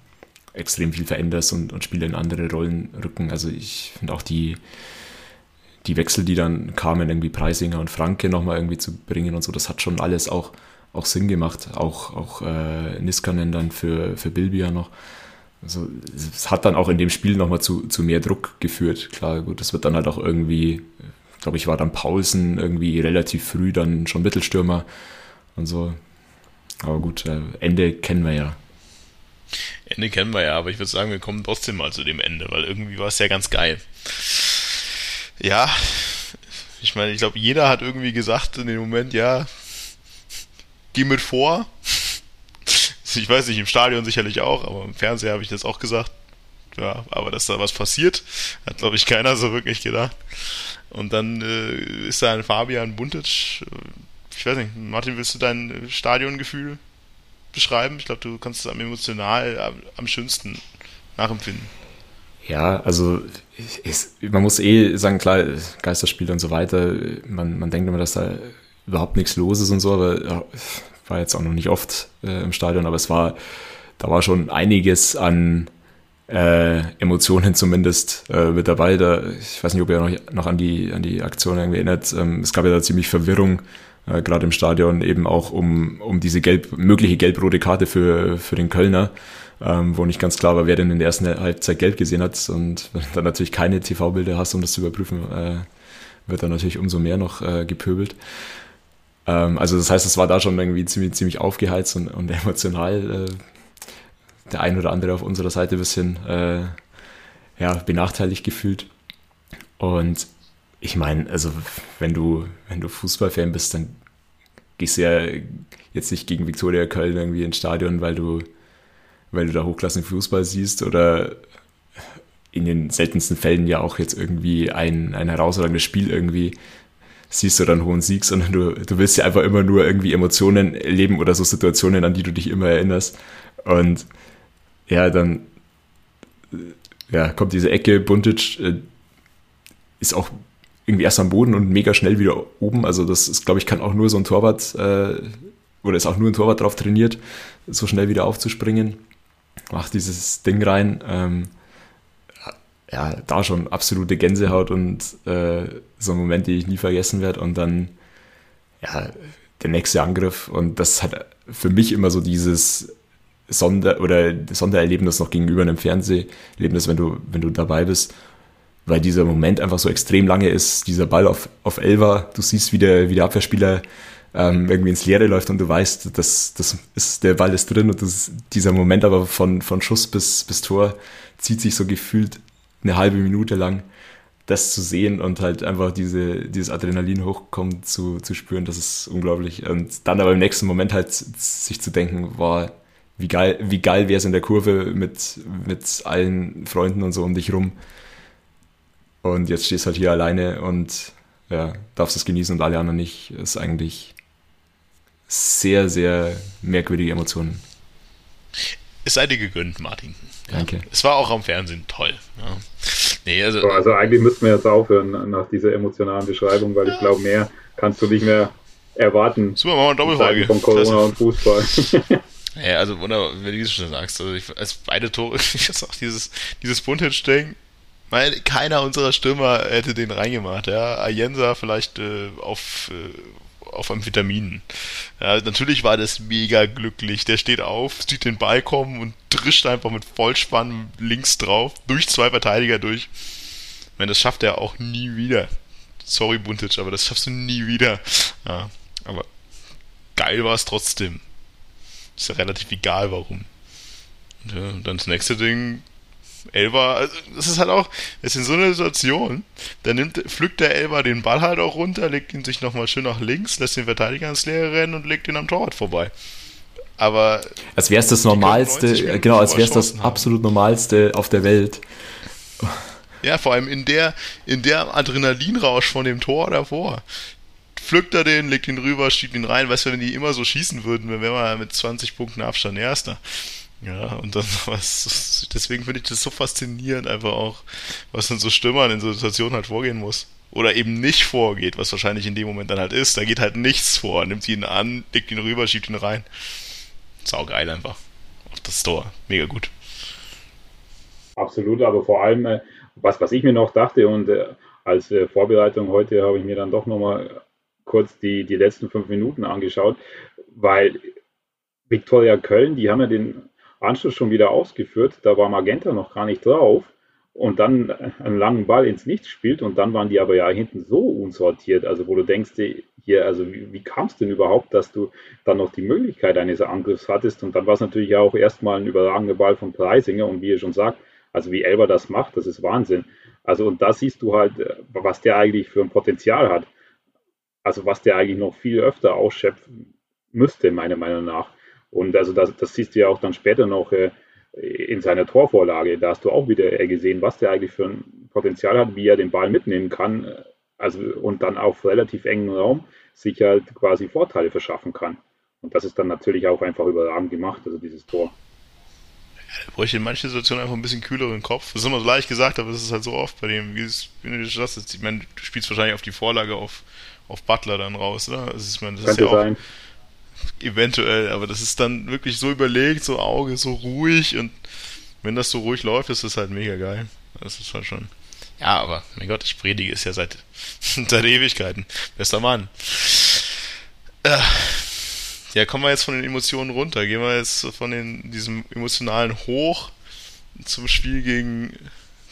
extrem viel veränderst und, und Spiele in andere Rollen rücken. Also ich finde auch die, die Wechsel, die dann kamen, irgendwie Preisinger und Franke nochmal irgendwie zu bringen und so, das hat schon alles auch, auch Sinn gemacht. Auch, auch äh, Niskanen dann für, für Bilbia noch. Also es hat dann auch in dem Spiel nochmal zu, zu mehr Druck geführt. Klar, gut, das wird dann halt auch irgendwie, glaube ich, war dann Paulsen irgendwie relativ früh dann schon Mittelstürmer und so. Aber gut, äh, Ende kennen wir ja. Ende kennen wir ja, aber ich würde sagen, wir kommen trotzdem mal zu dem Ende, weil irgendwie war es ja ganz geil. Ja, ich meine, ich glaube, jeder hat irgendwie gesagt in dem Moment, ja, geh mit vor. Ich weiß nicht, im Stadion sicherlich auch, aber im Fernseher habe ich das auch gesagt. Ja, aber dass da was passiert, hat, glaube ich, keiner so wirklich gedacht. Und dann äh, ist da ein Fabian Buntic, ich weiß nicht, Martin, willst du dein Stadiongefühl beschreiben? Ich glaube, du kannst es am emotional am, am schönsten nachempfinden. Ja, also es, man muss eh sagen, klar, Geisterspiele und so weiter, man, man denkt immer, dass da überhaupt nichts los ist und so, aber ja, war jetzt auch noch nicht oft äh, im Stadion, aber es war, da war schon einiges an äh, Emotionen zumindest äh, mit dabei. Da, ich weiß nicht, ob ihr noch, noch an die, an die Aktion irgendwie erinnert. Ähm, es gab ja da ziemlich Verwirrung äh, gerade im Stadion eben auch um, um diese gelb, mögliche gelb-rote Karte für, für den Kölner, ähm, wo nicht ganz klar war, wer denn in der ersten Halbzeit gelb gesehen hat und wenn du dann natürlich keine TV-Bilder hast, um das zu überprüfen, äh, wird dann natürlich umso mehr noch äh, gepöbelt. Ähm, also das heißt, es war da schon irgendwie ziemlich, ziemlich aufgeheizt und, und emotional äh, der ein oder andere auf unserer Seite ein bisschen äh, ja, benachteiligt gefühlt. Und ich meine, also wenn du, wenn du Fußballfan bist, dann gehst du ja jetzt nicht gegen Viktoria Köln irgendwie ins Stadion, weil du, weil du da hochklassigen Fußball siehst oder in den seltensten Fällen ja auch jetzt irgendwie ein, ein herausragendes Spiel irgendwie siehst oder einen hohen Sieg, sondern du, du willst ja einfach immer nur irgendwie Emotionen erleben oder so Situationen, an die du dich immer erinnerst. Und ja, dann ja, kommt diese Ecke, Buntic äh, ist auch irgendwie erst am Boden und mega schnell wieder oben. Also das ist, glaube ich, kann auch nur so ein Torwart äh, oder ist auch nur ein Torwart drauf trainiert, so schnell wieder aufzuspringen. Macht dieses Ding rein. Ähm, ja, da schon absolute Gänsehaut und äh, so ein Moment, den ich nie vergessen werde. Und dann, ja, der nächste Angriff. Und das hat für mich immer so dieses Sonder- oder Sondererlebnis noch gegenüber einem Fernseherlebnis, wenn du, wenn du dabei bist weil dieser Moment einfach so extrem lange ist, dieser Ball auf, auf Elva, du siehst, wie der, wie der Abwehrspieler ähm, irgendwie ins Leere läuft und du weißt, dass das ist, der Ball ist drin und das, dieser Moment aber von, von Schuss bis, bis Tor zieht sich so gefühlt eine halbe Minute lang. Das zu sehen und halt einfach diese, dieses Adrenalin hochkommen zu, zu spüren, das ist unglaublich. Und dann aber im nächsten Moment halt sich zu denken, war, wie geil, wie geil wäre es in der Kurve mit, mit allen Freunden und so um dich rum und jetzt stehst halt hier alleine und ja, darfst es genießen und alle anderen nicht. Ist eigentlich sehr, sehr merkwürdige Emotionen. Es sei dir gegönnt, Martin. Danke. Es war auch am Fernsehen toll. Ja. Nee, also, also, eigentlich müssten wir jetzt aufhören nach dieser emotionalen Beschreibung, weil ja. ich glaube, mehr kannst du nicht mehr erwarten. Super, machen wir eine Doppelfolge. Von Corona und Fußball. Ja, also wunderbar, wenn du das schon sagst. Also ich, als beide Tore, ich sag, dieses, dieses Bunthead-Ding, weil keiner unserer Stürmer hätte den reingemacht, ja. Ayensa vielleicht äh, auf, äh, auf Amphetaminen. Ja, natürlich war das mega glücklich. Der steht auf, sieht den Ball kommen und drischt einfach mit Vollspann links drauf, durch zwei Verteidiger durch. Ich meine, das schafft er auch nie wieder. Sorry, Buntic, aber das schaffst du nie wieder. Ja, aber geil war es trotzdem. Ist ja relativ egal, warum. Ja, und dann das nächste Ding, Elber, also das ist halt auch, es ist in so einer Situation, da nimmt, pflückt der Elber den Ball halt auch runter, legt ihn sich nochmal schön nach links, lässt den Verteidiger ans Leere rennen und legt ihn am Torwart vorbei. Aber. Als wäre es das Normalste, genau, als wäre es das absolut Normalste auf der Welt. Ja, vor allem in der, in der Adrenalinrausch von dem Tor davor. Pflückt er den, legt ihn rüber, schiebt ihn rein. Weißt du, wenn die immer so schießen würden, dann wären wir mit 20 Punkten Abstand Erster. Ja, und dann was, deswegen finde ich das so faszinierend einfach auch, was dann so Stimmern in so Situationen halt vorgehen muss. Oder eben nicht vorgeht, was wahrscheinlich in dem Moment dann halt ist. Da geht halt nichts vor. Nimmt ihn an, legt ihn rüber, schiebt ihn rein. Sau geil einfach. Auf das Tor. Mega gut. Absolut, aber vor allem, äh, was, was ich mir noch dachte und äh, als äh, Vorbereitung heute habe ich mir dann doch nochmal kurz die, die letzten fünf Minuten angeschaut, weil Viktoria Köln, die haben ja den Anschluss schon wieder ausgeführt. Da war Magenta noch gar nicht drauf und dann einen langen Ball ins Nichts spielt und dann waren die aber ja hinten so unsortiert, also wo du denkst, hier, also wie, wie kam es denn überhaupt, dass du dann noch die Möglichkeit eines Angriffs hattest und dann war es natürlich auch erstmal ein überragender Ball von Preisinger und wie ihr schon sagt, also wie Elber das macht, das ist Wahnsinn. Also und da siehst du halt, was der eigentlich für ein Potenzial hat. Also was der eigentlich noch viel öfter ausschöpfen müsste, meiner Meinung nach. Und also das, das siehst du ja auch dann später noch äh, in seiner Torvorlage. Da hast du auch wieder gesehen, was der eigentlich für ein Potenzial hat, wie er den Ball mitnehmen kann. Äh, also und dann auf relativ engen Raum sich halt quasi Vorteile verschaffen kann. Und das ist dann natürlich auch einfach überragend gemacht, also dieses Tor. Ja, bräuchte in manchen Situationen einfach ein bisschen kühleren Kopf. Das ist immer so leicht gesagt, aber das ist halt so oft bei dem, wie es, wie du das sagst, ich meine, du spielst wahrscheinlich auf die Vorlage auf, auf Butler dann raus, oder? Das ist, ich meine, das Könnte ist ja sein. auch, Eventuell, aber das ist dann wirklich so überlegt, so Auge, so ruhig und wenn das so ruhig läuft, ist das halt mega geil. Das ist halt schon. Ja, aber mein Gott, ich predige es ja seit, seit Ewigkeiten. Bester Mann. Äh, ja, kommen wir jetzt von den Emotionen runter. Gehen wir jetzt von den, diesem emotionalen Hoch zum Spiel gegen,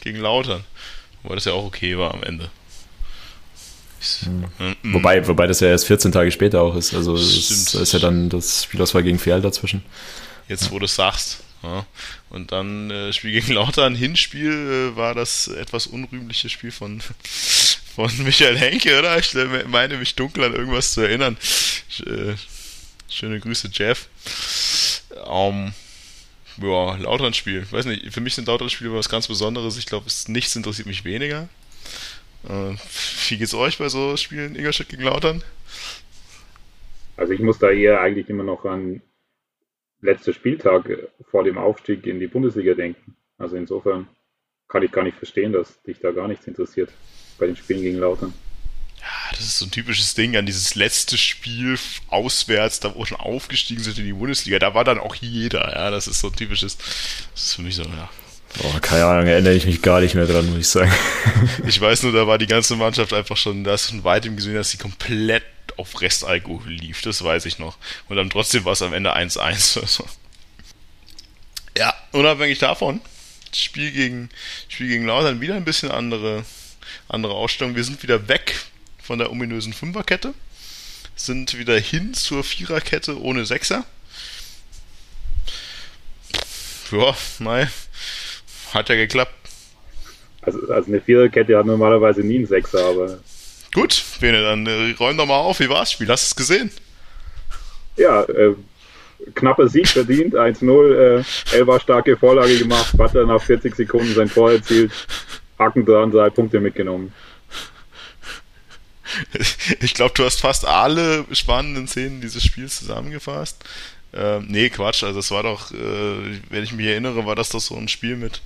gegen Lautern. Wobei das ja auch okay war am Ende. Mhm. Wobei, wobei das ja erst 14 Tage später auch ist. Also es ist ja dann das Spielauswahl gegen Ferl dazwischen. Jetzt, wo du es sagst. Ja. Und dann äh, Spiel gegen Lautern, Hinspiel äh, war das etwas unrühmliche Spiel von, von Michael Henke, oder? Ich meine mich dunkel an irgendwas zu erinnern. Äh, schöne Grüße, Jeff. Um, ja, Lautern-Spiel. Ich weiß nicht, für mich sind Lautern-Spiele was ganz Besonderes. Ich glaube, nichts interessiert mich weniger. Äh, wie geht's euch bei so Spielen Ingolstadt gegen Lautern? Also ich muss da eher eigentlich immer noch an letzter Spieltag vor dem Aufstieg in die Bundesliga denken. Also insofern kann ich gar nicht verstehen, dass dich da gar nichts interessiert bei den Spielen gegen Lautern. Ja, das ist so ein typisches Ding an dieses letzte Spiel auswärts, da wo schon aufgestiegen sind in die Bundesliga. Da war dann auch jeder. Ja, das ist so ein typisches. Das ist für mich so, ja, Boah, keine Ahnung, erinnere ich mich gar nicht mehr dran, muss ich sagen. ich weiß nur, da war die ganze Mannschaft einfach schon, da ist von weitem gesehen, dass sie komplett auf Restalkohol lief, das weiß ich noch. Und dann trotzdem war es am Ende 1-1 oder so. Ja, unabhängig davon, Spiel gegen, Spiel gegen Lautern wieder ein bisschen andere, andere Ausstellung. Wir sind wieder weg von der ominösen Fünferkette, sind wieder hin zur Viererkette ohne Sechser. Ja, nein, hat ja geklappt. Also, also eine Viererkette hat normalerweise nie einen Sechser, aber. Gut, Bene, dann äh, räum doch mal auf. Wie war das Spiel? Hast du es gesehen? Ja, äh, knapper Sieg verdient, 1-0, äh, Elva starke Vorlage gemacht, Butler nach 40 Sekunden sein Tor erzielt, Haken dran, drei Punkte mitgenommen. Ich glaube, du hast fast alle spannenden Szenen dieses Spiels zusammengefasst. Ähm, nee, Quatsch, also es war doch, äh, wenn ich mich erinnere, war das doch so ein Spiel mit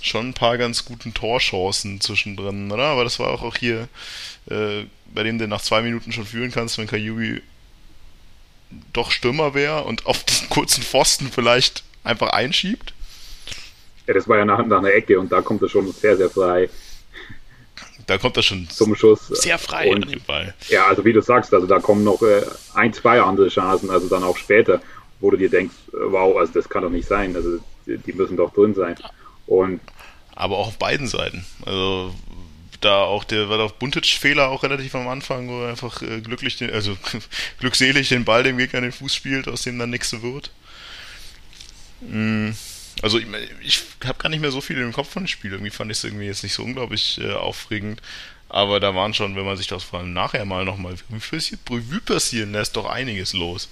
schon ein paar ganz guten Torchancen zwischendrin, oder? Aber das war auch, auch hier, äh, bei dem du nach zwei Minuten schon führen kannst, wenn Kayubi doch Stürmer wäre und auf diesen kurzen Pfosten vielleicht einfach einschiebt. Ja, das war ja nach, nach einer Ecke und da kommt er schon sehr, sehr frei. Da kommt er schon zum Schuss. Sehr frei und, an dem Ball. Ja, also wie du sagst, also da kommen noch äh, ein, zwei andere Chancen, also dann auch später, wo du dir denkst, äh, wow, also das kann doch nicht sein, also die müssen doch drin sein. Und aber auch auf beiden Seiten. Also da auch der war doch Buntic-Fehler auch relativ am Anfang, wo er einfach äh, glücklich, den, also glückselig den Ball dem Gegner in den Fuß spielt, aus dem dann nichts wird. Mm, also ich, ich habe gar nicht mehr so viel im Kopf von dem Spiel. Irgendwie fand ich es irgendwie jetzt nicht so unglaublich äh, aufregend. Aber da waren schon, wenn man sich das vor allem nachher mal nochmal Revue passieren lässt, doch einiges los.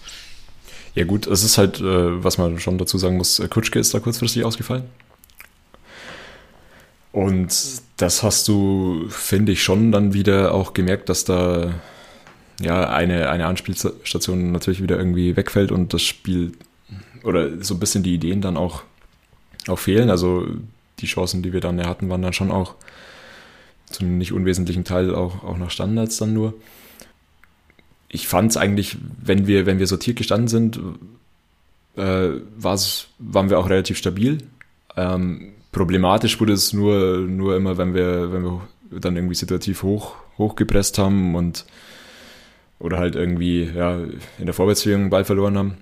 Ja gut, es ist halt, äh, was man schon dazu sagen muss, Kutschke ist da kurzfristig ausgefallen. Und das hast du, finde ich, schon dann wieder auch gemerkt, dass da ja eine, eine Anspielstation natürlich wieder irgendwie wegfällt und das Spiel oder so ein bisschen die Ideen dann auch, auch fehlen. Also die Chancen, die wir dann hatten, waren dann schon auch zum nicht unwesentlichen Teil auch, auch nach Standards dann nur. Ich fand es eigentlich, wenn wir, wenn wir sortiert gestanden sind, äh, waren wir auch relativ stabil. Ähm, Problematisch wurde es nur, nur immer, wenn wir, wenn wir dann irgendwie situativ hoch, hochgepresst haben und oder halt irgendwie ja, in der Vorwärtsbewegung einen Ball verloren haben.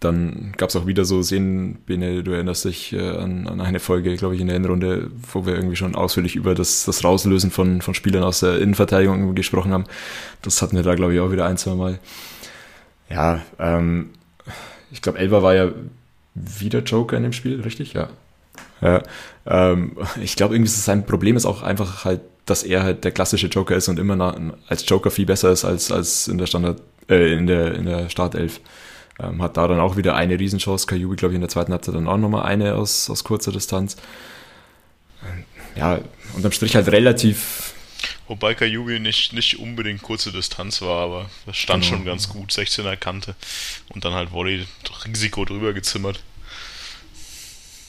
Dann gab es auch wieder so Szenen, Bene, du erinnerst dich äh, an, an eine Folge, glaube ich, in der Endrunde, wo wir irgendwie schon ausführlich über das, das Rauslösen von, von Spielern aus der Innenverteidigung gesprochen haben. Das hatten wir da, glaube ich, auch wieder ein, zwei Mal. Ja, ähm, ich glaube, Elba war ja wieder Joker in dem Spiel, richtig? Ja. Ja, ähm, ich glaube, irgendwie ist sein Problem ist auch einfach halt, dass er halt der klassische Joker ist und immer nach, als Joker viel besser ist als, als in der Standard, äh, in der, in der Startelf. Ähm, hat da dann auch wieder eine Riesenchance. Kajubi, glaube ich, in der zweiten Halbzeit dann auch nochmal eine aus, aus kurzer Distanz. Ja, unterm Strich halt relativ. Wobei Kajubi nicht, nicht unbedingt kurze Distanz war, aber das stand genau. schon ganz gut. 16er Kante und dann halt Volley Risiko drüber gezimmert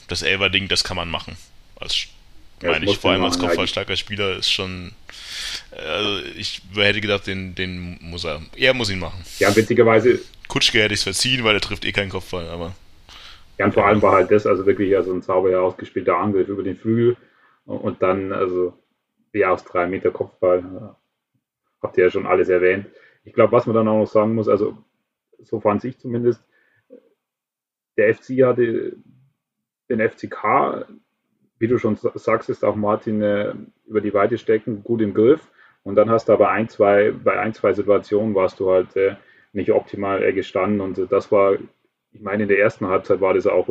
das Elver-Ding, das kann man machen. Als, ja, meine ich, vor allem als kopfballstarker Spieler ist schon. Also ich hätte gedacht, den, den muss er. Er muss ihn machen. Ja, witzigerweise. Kutschke hätte ich es verziehen, weil er trifft eh keinen Kopfball, aber. Ja, und vor allem war halt das also wirklich also ein sauber ausgespielter Angriff über den Flügel und dann, also, ja, aus drei Meter Kopfball. Habt ihr ja schon alles erwähnt. ich glaube, was man dann auch noch sagen muss, also so fand ich zumindest, der FC hatte den FCK, wie du schon sagst, ist auch Martin äh, über die Weite stecken gut im Griff. Und dann hast du aber ein, zwei, bei ein, zwei Situationen warst du halt äh, nicht optimal äh, gestanden. Und das war, ich meine, in der ersten Halbzeit war das auch,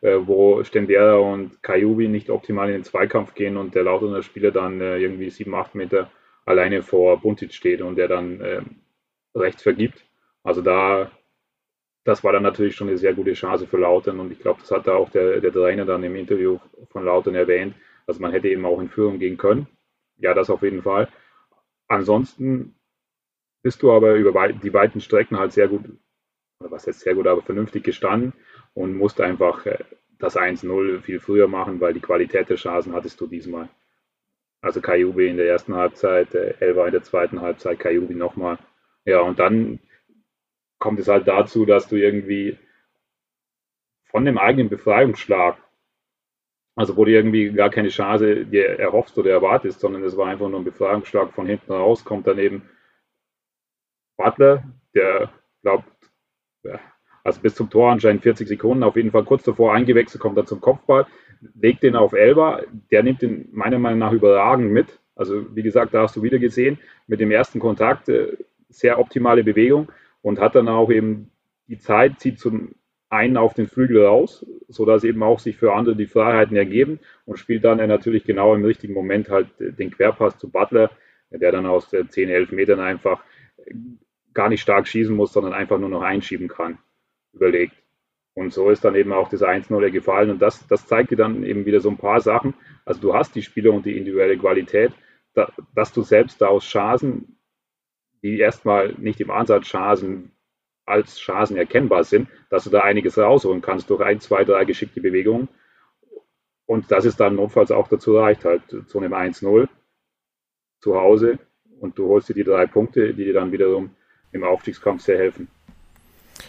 äh, wo Stendera und Kajubi nicht optimal in den Zweikampf gehen und der Lauterer Spieler dann äh, irgendwie sieben, acht Meter alleine vor Buntic steht und der dann ähm, rechts vergibt. Also da, das war dann natürlich schon eine sehr gute Chance für Lautern und ich glaube, das hat da auch der, der Trainer dann im Interview von Lautern erwähnt. Also man hätte eben auch in Führung gehen können. Ja, das auf jeden Fall. Ansonsten bist du aber über die weiten Strecken halt sehr gut, oder was heißt sehr gut, aber vernünftig gestanden und musst einfach äh, das 1-0 viel früher machen, weil die Qualität der Chancen hattest du diesmal. Also Kajubi in der ersten Halbzeit, äh, Elva in der zweiten Halbzeit, Kajubi nochmal. Ja, und dann kommt es halt dazu, dass du irgendwie von dem eigenen Befreiungsschlag, also wo du irgendwie gar keine Chance dir erhoffst oder erwartest, sondern es war einfach nur ein Befreiungsschlag von hinten raus, kommt dann eben Butler, der glaubt, also bis zum Tor anscheinend 40 Sekunden, auf jeden Fall kurz davor eingewechselt, kommt er zum Kopfball, legt den auf Elba, der nimmt den meiner Meinung nach überragend mit. Also wie gesagt, da hast du wieder gesehen, mit dem ersten Kontakt äh, sehr optimale Bewegung und hat dann auch eben die Zeit, zieht zum einen auf den Flügel raus, sodass eben auch sich für andere die Freiheiten ergeben und spielt dann natürlich genau im richtigen Moment halt den Querpass zu Butler, der dann aus 10, 11 Metern einfach gar nicht stark schießen muss, sondern einfach nur noch einschieben kann, überlegt. Und so ist dann eben auch das 1-0 gefallen. Und das, das zeigt dir dann eben wieder so ein paar Sachen. Also du hast die Spieler und die individuelle Qualität, da, dass du selbst da aus Chancen, die erstmal nicht im Ansatz Chancen als Chancen erkennbar sind, dass du da einiges rausholen kannst durch ein, zwei, drei geschickte Bewegungen. Und dass es dann notfalls auch dazu reicht, halt zu einem 1-0 zu Hause. Und du holst dir die drei Punkte, die dir dann wiederum im Aufstiegskampf sehr helfen.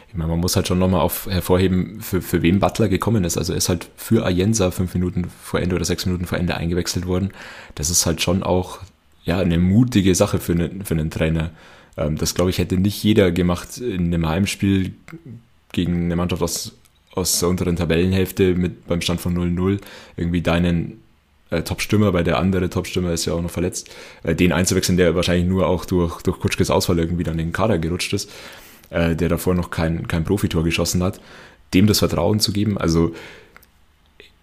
Ich meine, man muss halt schon nochmal hervorheben, für, für wen Butler gekommen ist. Also er ist halt für Ayensa fünf Minuten vor Ende oder sechs Minuten vor Ende eingewechselt worden. Das ist halt schon auch ja eine mutige Sache für einen, für einen Trainer. Ähm, das glaube ich hätte nicht jeder gemacht in einem Heimspiel gegen eine Mannschaft aus, aus der unteren Tabellenhälfte mit beim Stand von 0-0 irgendwie deinen äh, Top-Stürmer, weil der andere Top-Stürmer ist ja auch noch verletzt, äh, den einzuwechseln, der wahrscheinlich nur auch durch, durch Kutschkes Ausfall irgendwie dann in den Kader gerutscht ist, äh, der davor noch kein, kein Profitor geschossen hat, dem das Vertrauen zu geben. Also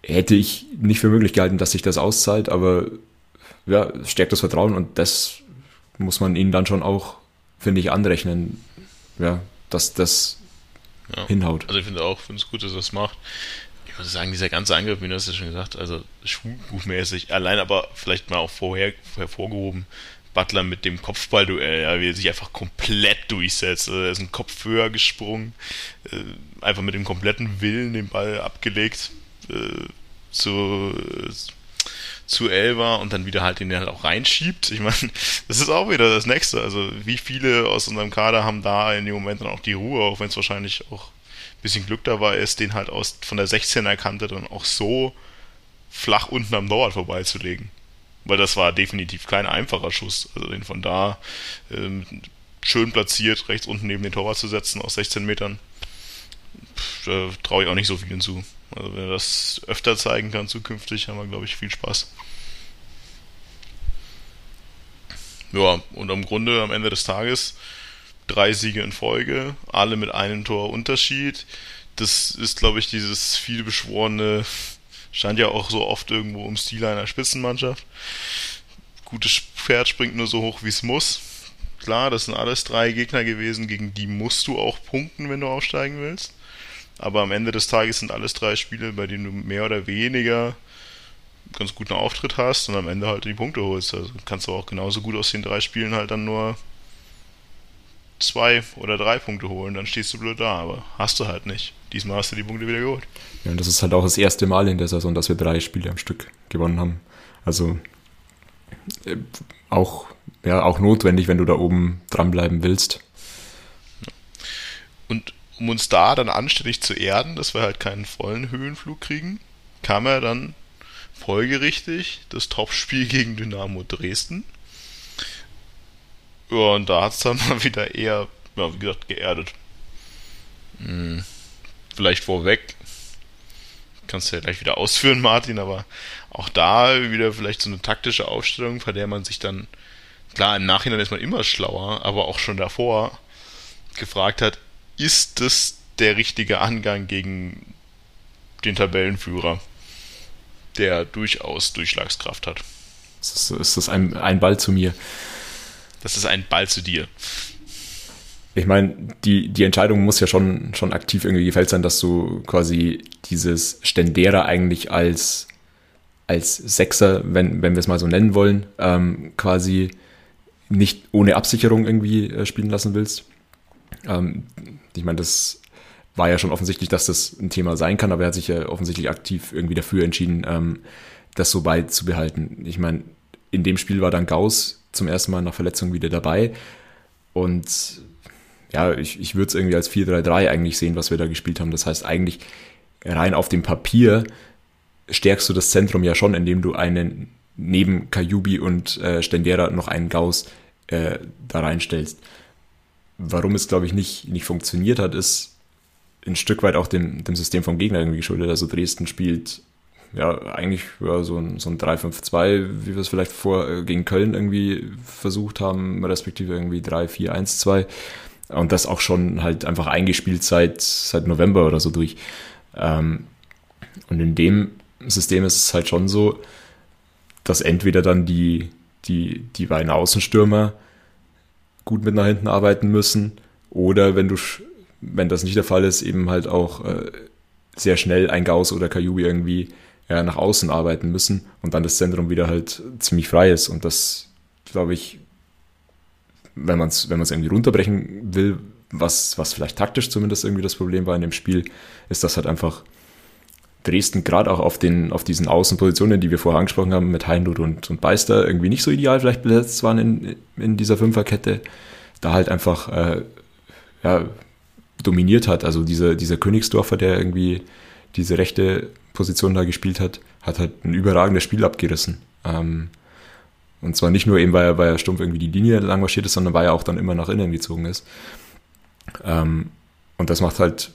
hätte ich nicht für möglich gehalten, dass sich das auszahlt, aber ja, stärkt das Vertrauen und das muss man ihnen dann schon auch, finde ich, anrechnen, ja, dass das ja. hinhaut. Also ich finde auch, finde es gut, dass er das macht muss sagen, dieser ganze Angriff, wie du hast ja schon gesagt, also schulbuchmäßig, allein aber vielleicht mal auch vorher hervorgehoben, Butler mit dem Kopfballduell, ja, wie er sich einfach komplett durchsetzt. Also er ist ein Kopf höher gesprungen, äh, einfach mit dem kompletten Willen den Ball abgelegt äh, zu, äh, zu Elva und dann wieder halt den halt auch reinschiebt. Ich meine, das ist auch wieder das Nächste. Also wie viele aus unserem Kader haben da in dem Moment dann auch die Ruhe, auch wenn es wahrscheinlich auch bisschen Glück dabei ist, den halt aus, von der 16er Kante dann auch so flach unten am Torwart vorbeizulegen. Weil das war definitiv kein einfacher Schuss. Also den von da ähm, schön platziert, rechts unten neben den Torwart zu setzen aus 16 Metern, pff, da traue ich auch nicht so vielen zu. Also wenn er das öfter zeigen kann zukünftig, haben wir, glaube ich, viel Spaß. Ja, und am Grunde am Ende des Tages drei Siege in Folge, alle mit einem Tor Unterschied. Das ist, glaube ich, dieses vielbeschworene, stand ja auch so oft irgendwo im Stil einer Spitzenmannschaft. Gutes Pferd springt nur so hoch, wie es muss. Klar, das sind alles drei Gegner gewesen, gegen die musst du auch punkten, wenn du aufsteigen willst. Aber am Ende des Tages sind alles drei Spiele, bei denen du mehr oder weniger ganz guten Auftritt hast und am Ende halt die Punkte holst. Also kannst du auch genauso gut aus den drei Spielen halt dann nur zwei oder drei Punkte holen, dann stehst du blöd da, aber hast du halt nicht. Diesmal hast du die Punkte wieder geholt. Ja, und das ist halt auch das erste Mal in der Saison, dass wir drei Spiele am Stück gewonnen haben. Also äh, auch, ja, auch notwendig, wenn du da oben dranbleiben willst. Und um uns da dann anständig zu erden, dass wir halt keinen vollen Höhenflug kriegen, kam er dann folgerichtig das Topspiel gegen Dynamo Dresden Ja, und da hat es dann mal wieder eher, ja, wie gesagt, geerdet. Hm, vielleicht vorweg. Kannst du ja gleich wieder ausführen, Martin, aber auch da wieder vielleicht so eine taktische Aufstellung, bei der man sich dann, klar, im Nachhinein ist man immer schlauer, aber auch schon davor gefragt hat, ist das der richtige Angang gegen den Tabellenführer, der durchaus Durchschlagskraft hat? Ist das, ist das ein, ein Ball zu mir? Das ist ein Ball zu dir. Ich meine, die, die Entscheidung muss ja schon, schon aktiv irgendwie gefällt sein, dass du quasi dieses Stendera eigentlich als, als Sechser, wenn, wenn wir es mal so nennen wollen, ähm, quasi nicht ohne Absicherung irgendwie äh, spielen lassen willst. Ähm, ich meine, das war ja schon offensichtlich, dass das ein Thema sein kann, aber er hat sich ja offensichtlich aktiv irgendwie dafür entschieden, ähm, das so beizubehalten. Ich meine, in dem Spiel war dann Gauss zum ersten Mal nach Verletzung wieder dabei und ja, ich, ich würde es irgendwie als 4-3-3 eigentlich sehen, was wir da gespielt haben. Das heißt, eigentlich rein auf dem Papier stärkst du das Zentrum ja schon, indem du einen neben Kajubi und äh, Stendera noch einen Gauss äh, da reinstellst. Warum es, glaube ich, nicht, nicht funktioniert hat, ist ein Stück weit auch dem, dem System vom Gegner irgendwie geschuldet. Also Dresden spielt ja eigentlich ja, so ein, so ein 3-5-2, wie wir es vielleicht vor äh, gegen Köln irgendwie versucht haben, respektive irgendwie 3-4-1-2. Und das auch schon halt einfach eingespielt seit, seit November oder so durch. Ähm, und in dem System ist es halt schon so, dass entweder dann die, die, die beiden Außenstürmer gut mit nach hinten arbeiten müssen oder wenn du, wenn das nicht der Fall ist, eben halt auch äh, sehr schnell ein Gauss oder Kajubi irgendwie ja, nach außen arbeiten müssen und dann das Zentrum wieder halt ziemlich frei ist. Und das, glaube ich, wenn man es wenn irgendwie runterbrechen will, was, was vielleicht taktisch zumindest irgendwie das Problem war in dem Spiel, ist, dass halt einfach Dresden gerade auch auf, den, auf diesen Außenpositionen, die wir vorher angesprochen haben, mit Heinrud und, und Beister, irgendwie nicht so ideal vielleicht besetzt waren in, in dieser Fünferkette, da halt einfach äh, ja, dominiert hat. Also diese, dieser Königsdorfer, der irgendwie diese rechte Position da gespielt hat, hat halt ein überragendes Spiel abgerissen. Ähm, und zwar nicht nur eben, weil er, weil er stumpf irgendwie die Linie lang marschiert ist, sondern weil er auch dann immer nach innen gezogen ist. Ähm, und das macht halt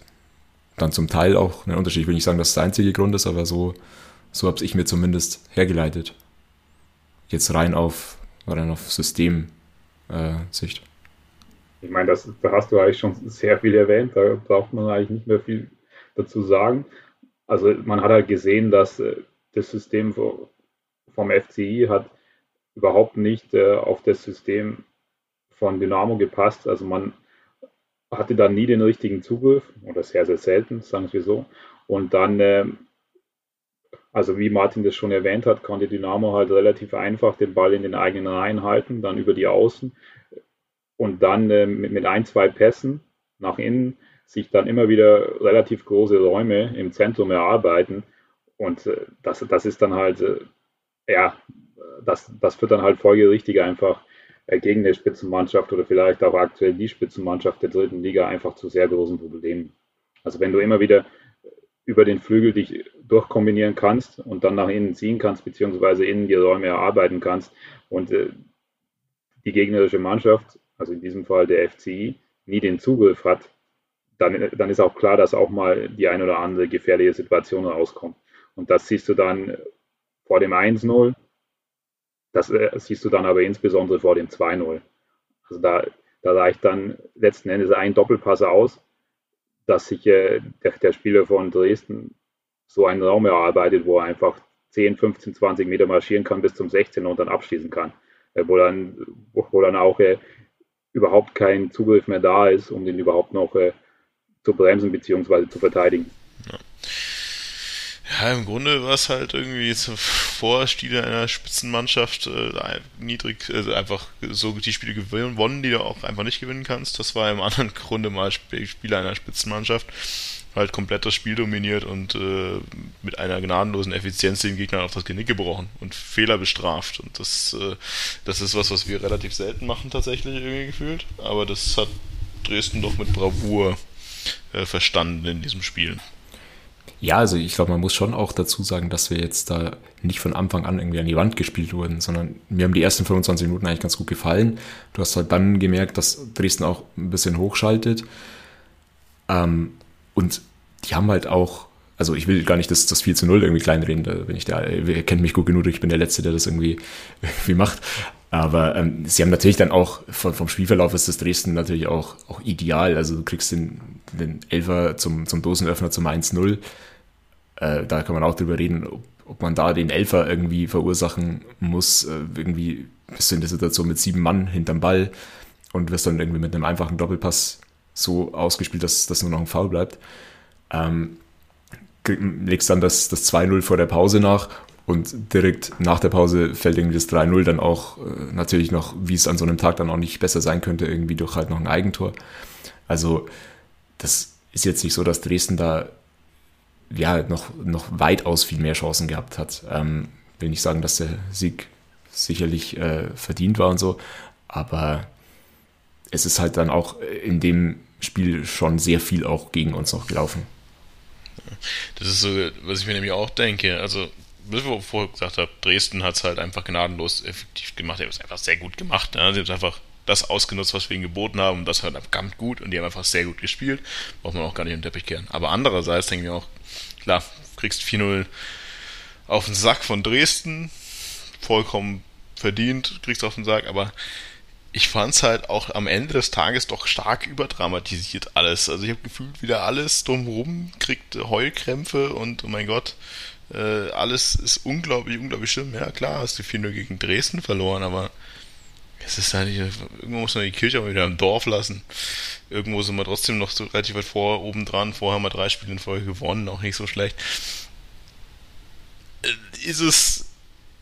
dann zum Teil auch einen Unterschied. Ich will nicht sagen, dass das der einzige Grund ist, aber so, so habe ich mir zumindest hergeleitet. Jetzt rein auf, rein auf Systemsicht. Äh, ich meine, das, da hast du eigentlich schon sehr viel erwähnt, da braucht man eigentlich nicht mehr viel dazu sagen. Also man hat halt gesehen, dass äh, das System vom FCI hat überhaupt nicht äh, auf das System von Dynamo gepasst. Also man hatte dann nie den richtigen Zugriff oder sehr, sehr selten, sagen wir so. Und dann, äh, also wie Martin das schon erwähnt hat, konnte Dynamo halt relativ einfach den Ball in den eigenen Reihen halten, dann über die Außen und dann äh, mit, ein, zwei Pässen nach innen sich dann immer wieder relativ große Räume im Zentrum erarbeiten. Und äh, das, das ist dann halt, äh, ja, das, das führt dann halt folgerichtig einfach gegen eine Spitzenmannschaft oder vielleicht auch aktuell die Spitzenmannschaft der dritten Liga einfach zu sehr großen Problemen. Also wenn du immer wieder über den Flügel dich durchkombinieren kannst und dann nach innen ziehen kannst, beziehungsweise innen die Räume erarbeiten kannst und äh, die gegnerische Mannschaft, also in diesem Fall der FCI, nie den Zugriff hat, dann, dann ist auch klar, dass auch mal die ein oder andere gefährliche Situation rauskommt. Und das siehst du dann vor dem 1-0, das äh, siehst du dann aber insbesondere vor dem 2-0. Also da, da reicht dann letzten Endes ein Doppelpass aus, dass sich äh, der, der, Spieler von Dresden so einen Raum erarbeitet, wo er einfach 10, 15, 20 Meter marschieren kann bis zum 16 und dann abschließen kann. Äh, wo, dann, wo, wo dann auch äh, überhaupt kein Zugriff mehr da ist, um den überhaupt noch äh, zu bremsen bzw. zu verteidigen. Im Grunde war es halt irgendwie so Vorstile einer Spitzenmannschaft äh, niedrig, also einfach so die Spiele gewonnen, die du auch einfach nicht gewinnen kannst. Das war im anderen Grunde mal Spieler einer Spitzenmannschaft. Halt komplett das Spiel dominiert und äh, mit einer gnadenlosen Effizienz den Gegner auf das Genick gebrochen und Fehler bestraft. Und das, äh, das ist was, was wir relativ selten machen, tatsächlich irgendwie gefühlt. Aber das hat Dresden doch mit Bravour äh, verstanden in diesem Spiel. Ja, also ich glaube, man muss schon auch dazu sagen, dass wir jetzt da nicht von Anfang an irgendwie an die Wand gespielt wurden, sondern mir haben die ersten 25 Minuten eigentlich ganz gut gefallen. Du hast halt dann gemerkt, dass Dresden auch ein bisschen hochschaltet. Ähm, und die haben halt auch, also ich will gar nicht das, das 4 zu 0 irgendwie kleinreden, da bin ich der, ihr kennt mich gut genug, ich bin der Letzte, der das irgendwie, irgendwie macht. Aber ähm, sie haben natürlich dann auch, vom, vom Spielverlauf ist das Dresden natürlich auch, auch ideal. Also du kriegst den, den Elfer zum, zum Dosenöffner zum 1-0. Äh, da kann man auch drüber reden, ob, ob man da den Elfer irgendwie verursachen muss. Äh, irgendwie bist du in der Situation mit sieben Mann hinterm Ball und wirst dann irgendwie mit einem einfachen Doppelpass so ausgespielt, dass, dass nur noch ein Foul bleibt. Ähm, legst dann das, das 2-0 vor der Pause nach und direkt nach der Pause fällt irgendwie das 3-0 dann auch äh, natürlich noch, wie es an so einem Tag dann auch nicht besser sein könnte, irgendwie durch halt noch ein Eigentor. Also das ist jetzt nicht so, dass Dresden da ja noch, noch weitaus viel mehr Chancen gehabt hat. Ähm, will nicht sagen, dass der Sieg sicherlich äh, verdient war und so, aber es ist halt dann auch in dem Spiel schon sehr viel auch gegen uns noch gelaufen. Das ist so, was ich mir nämlich auch denke. Also wie ich vorher gesagt habe, Dresden hat es halt einfach gnadenlos effektiv gemacht. Die haben es einfach sehr gut gemacht. Ja. Sie haben einfach das ausgenutzt, was wir ihnen geboten haben. Und das halt ganz gut. Und die haben einfach sehr gut gespielt. Braucht man auch gar nicht den Teppich kehren. Aber andererseits denke ich mir auch, klar, kriegst 4-0 auf den Sack von Dresden. Vollkommen verdient, kriegst du auf den Sack. Aber ich fand es halt auch am Ende des Tages doch stark überdramatisiert alles. Also ich habe gefühlt wieder alles drumherum, kriegt Heulkrämpfe und oh mein Gott, äh, alles ist unglaublich, unglaublich schlimm. Ja, klar, hast du 4-0 gegen Dresden verloren, aber es ist halt, irgendwo muss man die Kirche mal wieder im Dorf lassen. Irgendwo sind wir trotzdem noch so relativ weit vor, oben dran. Vorher haben wir drei Spiele in Folge gewonnen, auch nicht so schlecht. Äh, ist es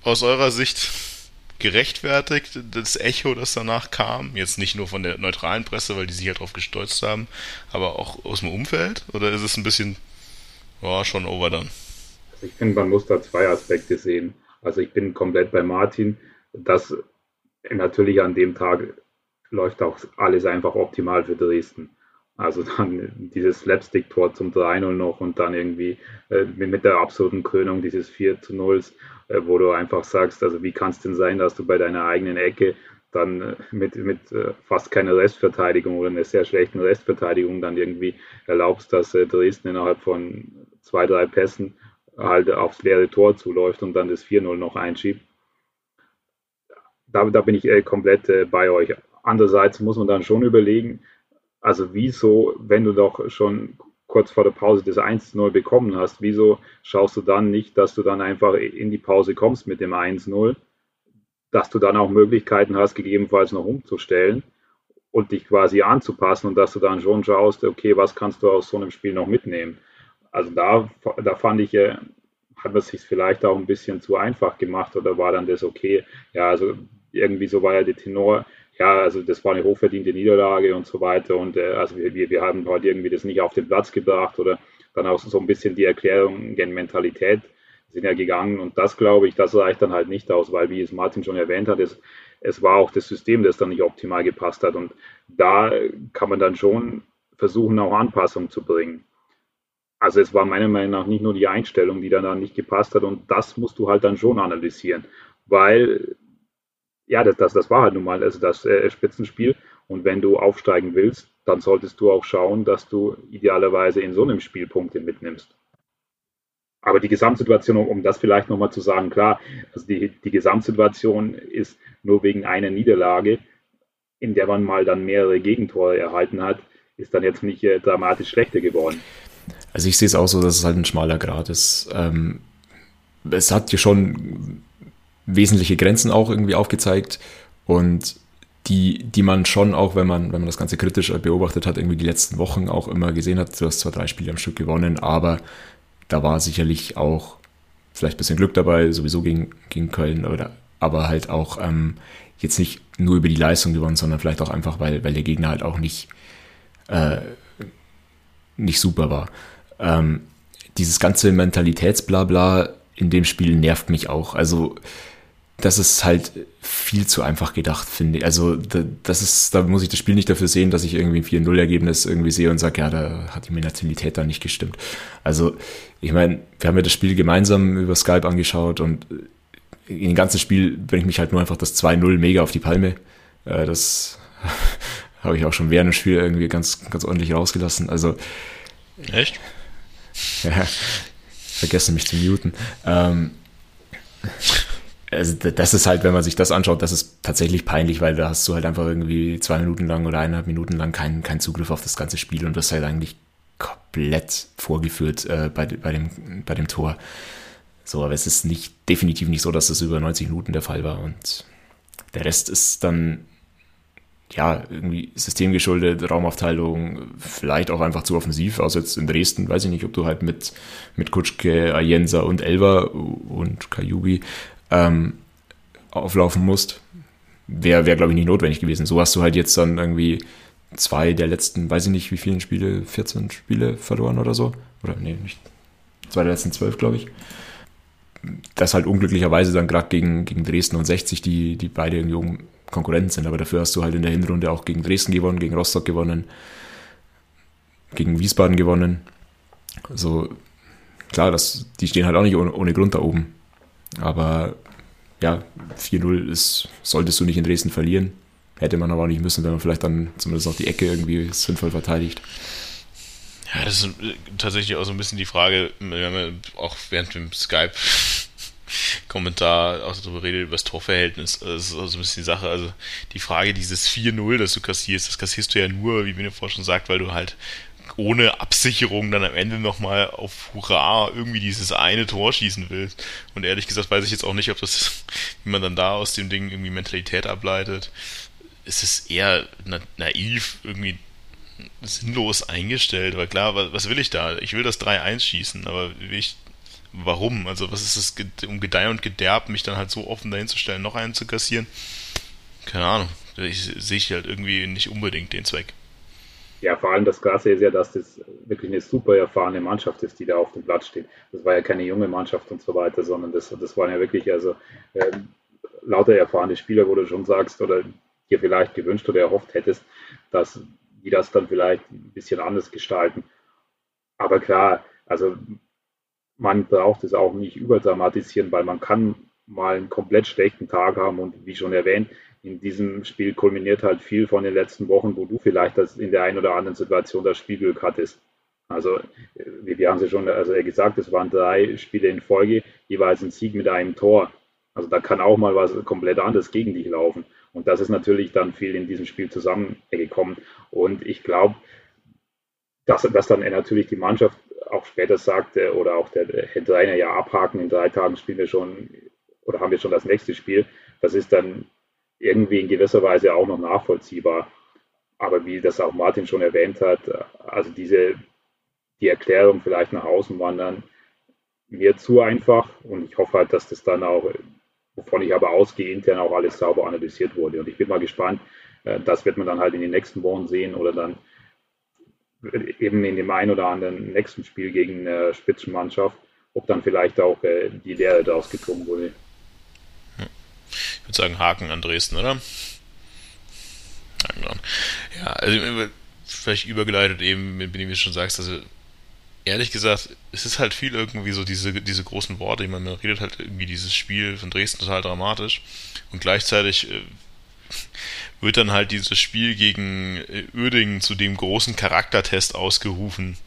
aus eurer Sicht gerechtfertigt, das Echo, das danach kam? Jetzt nicht nur von der neutralen Presse, weil die sich ja drauf gestolzt haben, aber auch aus dem Umfeld? Oder ist es ein bisschen, ja, schon overdone? ich finde, man muss da zwei Aspekte sehen. Also ich bin komplett bei Martin, dass natürlich an dem Tag läuft auch alles einfach optimal für Dresden. Also dann dieses Slapstick-Tor zum 3-0 noch und dann irgendwie äh, mit der absoluten Krönung dieses 4 zu 0, äh, wo du einfach sagst, also wie kann es denn sein, dass du bei deiner eigenen Ecke dann äh, mit, mit äh, fast keiner Restverteidigung oder einer sehr schlechten Restverteidigung dann irgendwie erlaubst, dass äh, Dresden innerhalb von zwei, drei Pässen halt aufs leere Tor zuläuft und dann das 4-0 noch einschiebt. Da, da bin ich äh, komplett äh, bei euch. Andererseits muss man dann schon überlegen, also wieso, wenn du doch schon kurz vor der Pause das 1-0 bekommen hast, wieso schaust du dann nicht, dass du dann einfach in die Pause kommst mit dem 1-0, dass du dann auch Möglichkeiten hast, gegebenenfalls noch umzustellen und dich quasi anzupassen und dass du dann schon schaust, okay, was kannst du aus so einem Spiel noch mitnehmen? Also da, da fand ich, äh, hat man sich vielleicht auch ein bisschen zu einfach gemacht oder war dann das okay? Ja, also irgendwie so war ja der Tenor, ja, also das war eine hochverdiente Niederlage und so weiter. Und äh, also wir, wir haben heute irgendwie das nicht auf den Platz gebracht oder dann auch so ein bisschen die Erklärung gen Mentalität sind ja gegangen. Und das glaube ich, das reicht dann halt nicht aus, weil wie es Martin schon erwähnt hat, es, es war auch das System, das dann nicht optimal gepasst hat. Und da kann man dann schon versuchen, auch Anpassung zu bringen. Also es war meiner Meinung nach nicht nur die Einstellung, die dann, dann nicht gepasst hat. Und das musst du halt dann schon analysieren, weil ja, das, das, das war halt nun mal also das äh, Spitzenspiel und wenn du aufsteigen willst, dann solltest du auch schauen, dass du idealerweise in so einem Spiel Punkte mitnimmst. Aber die Gesamtsituation, um das vielleicht nochmal zu sagen, klar, also die, die Gesamtsituation ist nur wegen einer Niederlage, in der man mal dann mehrere Gegentore erhalten hat, ist dann jetzt nicht äh, dramatisch schlechter geworden. Also ich sehe es auch so, dass es halt ein schmaler Grad ist. Ähm, es hat hier schon wesentliche Grenzen auch irgendwie aufgezeigt und die, die man schon auch, wenn man, wenn man das Ganze kritisch beobachtet hat, irgendwie die letzten Wochen auch immer gesehen hat. Du hast zwar drei Spiele am Stück gewonnen, aber da war sicherlich auch vielleicht ein bisschen Glück dabei, sowieso gegen, gegen Köln, oder, aber halt auch ähm, jetzt nicht nur über die Leistung gewonnen, sondern vielleicht auch einfach, weil, weil der Gegner halt auch nicht, äh, nicht super war. Ähm, dieses ganze Mentalitätsblabla in dem Spiel nervt mich auch. Also das ist halt viel zu einfach gedacht, finde ich. Also das ist, da muss ich das Spiel nicht dafür sehen, dass ich irgendwie ein 4-0-Ergebnis irgendwie sehe und sage, ja, da hat die Mentalität da nicht gestimmt. Also ich meine, wir haben ja das Spiel gemeinsam über Skype angeschaut und in dem ganzen Spiel bringt mich halt nur einfach das 2-0 mega auf die Palme. Äh, das habe ich auch schon während dem Spiel irgendwie ganz, ganz ordentlich rausgelassen. Also Echt? Ja, vergessen mich zu muten. Ähm, also das ist halt, wenn man sich das anschaut, das ist tatsächlich peinlich, weil da hast du halt einfach irgendwie zwei Minuten lang oder eineinhalb Minuten lang keinen keinen Zugriff auf das ganze Spiel und das halt eigentlich komplett vorgeführt äh, bei, bei, dem, bei dem Tor. So, aber es ist nicht, definitiv nicht so, dass das über 90 Minuten der Fall war und der Rest ist dann ja, irgendwie systemgeschuldet, Raumaufteilung, vielleicht auch einfach zu offensiv, außer jetzt in Dresden, weiß ich nicht, ob du halt mit, mit Kutschke, Ayensa und Elva und Kajubi ähm, auflaufen musst. Wäre, wär, glaube ich, nicht notwendig gewesen. So hast du halt jetzt dann irgendwie zwei der letzten, weiß ich nicht, wie vielen Spiele, 14 Spiele verloren oder so. Oder nee, nicht. Zwei der letzten zwölf, glaube ich. Das halt unglücklicherweise dann gerade gegen, gegen Dresden und 60, die, die beide irgendwie Konkurrenten sind. Aber dafür hast du halt in der Hinrunde auch gegen Dresden gewonnen, gegen Rostock gewonnen, gegen Wiesbaden gewonnen. Also klar, das, die stehen halt auch nicht ohne, ohne Grund da oben. Aber ja, 4-0 ist, solltest du nicht in Dresden verlieren. Hätte man aber auch nicht müssen, wenn man vielleicht dann zumindest auch die Ecke irgendwie sinnvoll verteidigt. Ja, das ist tatsächlich auch so ein bisschen die Frage, wir haben auch während dem Skype Kommentar auch darüber redet, über das Torverhältnis. Das ist auch so ein bisschen die Sache. Also die Frage, dieses 4-0, das du kassierst, das kassierst du ja nur, wie Winnie vorhin schon sagt, weil du halt ohne Absicherung dann am Ende nochmal auf Hurra irgendwie dieses eine Tor schießen willst. Und ehrlich gesagt weiß ich jetzt auch nicht, ob das, wie man dann da aus dem Ding irgendwie Mentalität ableitet. Es ist eher na naiv, irgendwie sinnlos eingestellt, weil klar, was will ich da? Ich will das 3-1 schießen, aber will ich, warum? Also was ist es, um Gedeih und Gederb, mich dann halt so offen dahin zu stellen, noch einen zu kassieren? Keine Ahnung. Ich sehe ich halt irgendwie nicht unbedingt den Zweck. Ja, vor allem das Krasse ist ja, dass das wirklich eine super erfahrene Mannschaft ist, die da auf dem Platz steht. Das war ja keine junge Mannschaft und so weiter, sondern das, das waren ja wirklich also äh, lauter erfahrene Spieler, wo du schon sagst oder dir vielleicht gewünscht oder erhofft hättest, dass die das dann vielleicht ein bisschen anders gestalten. Aber klar, also man braucht es auch nicht überdramatisieren, weil man kann mal einen komplett schlechten Tag haben und wie schon erwähnt, in diesem Spiel kulminiert halt viel von den letzten Wochen, wo du vielleicht das in der einen oder anderen Situation das Spielglück hattest. Also, wir haben es ja schon also gesagt, es waren drei Spiele in Folge, jeweils ein Sieg mit einem Tor. Also da kann auch mal was komplett anderes gegen dich laufen. Und das ist natürlich dann viel in diesem Spiel zusammengekommen. Und ich glaube, dass, dass dann natürlich die Mannschaft auch später sagte oder auch der Trainer ja abhaken, in drei Tagen spielen wir schon oder haben wir schon das nächste Spiel. Das ist dann irgendwie in gewisser Weise auch noch nachvollziehbar. Aber wie das auch Martin schon erwähnt hat, also diese, die Erklärung vielleicht nach außen wandern, mir zu einfach und ich hoffe halt, dass das dann auch, wovon ich aber ausgehe, intern auch alles sauber analysiert wurde. Und ich bin mal gespannt, äh, das wird man dann halt in den nächsten Wochen sehen oder dann eben in dem einen oder anderen nächsten Spiel gegen eine Spitzenmannschaft, ob dann vielleicht auch äh, die Lehre daraus gezogen wurde. Ich würde sagen, Haken an Dresden, oder? Ja, also vielleicht übergeleitet eben, wie du schon sagst, also ehrlich gesagt, es ist halt viel irgendwie so diese, diese großen Worte, ich meine, man redet halt irgendwie dieses Spiel von Dresden total dramatisch und gleichzeitig äh, wird dann halt dieses Spiel gegen äh, Uerdingen zu dem großen Charaktertest ausgerufen,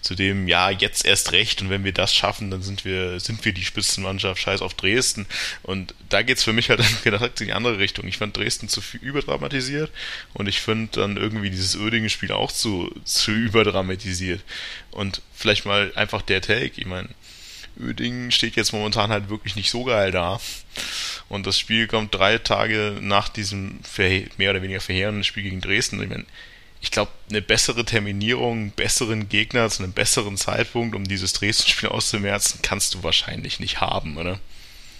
zu dem, ja, jetzt erst recht und wenn wir das schaffen, dann sind wir, sind wir die Spitzenmannschaft, scheiß auf Dresden. Und da geht's für mich halt gedacht in die andere Richtung. Ich fand Dresden zu viel überdramatisiert und ich finde dann irgendwie dieses Uerdingen-Spiel auch zu, zu überdramatisiert. Und vielleicht mal einfach der Take, ich meine, Uerdingen steht jetzt momentan halt wirklich nicht so geil da. Und das Spiel kommt drei Tage nach diesem mehr oder weniger verheerenden Spiel gegen Dresden. Ich, mein, ich glaube, eine bessere Terminierung, besseren Gegner zu einem besseren Zeitpunkt, um dieses Dresden-Spiel auszumerzen, kannst du wahrscheinlich nicht haben, oder?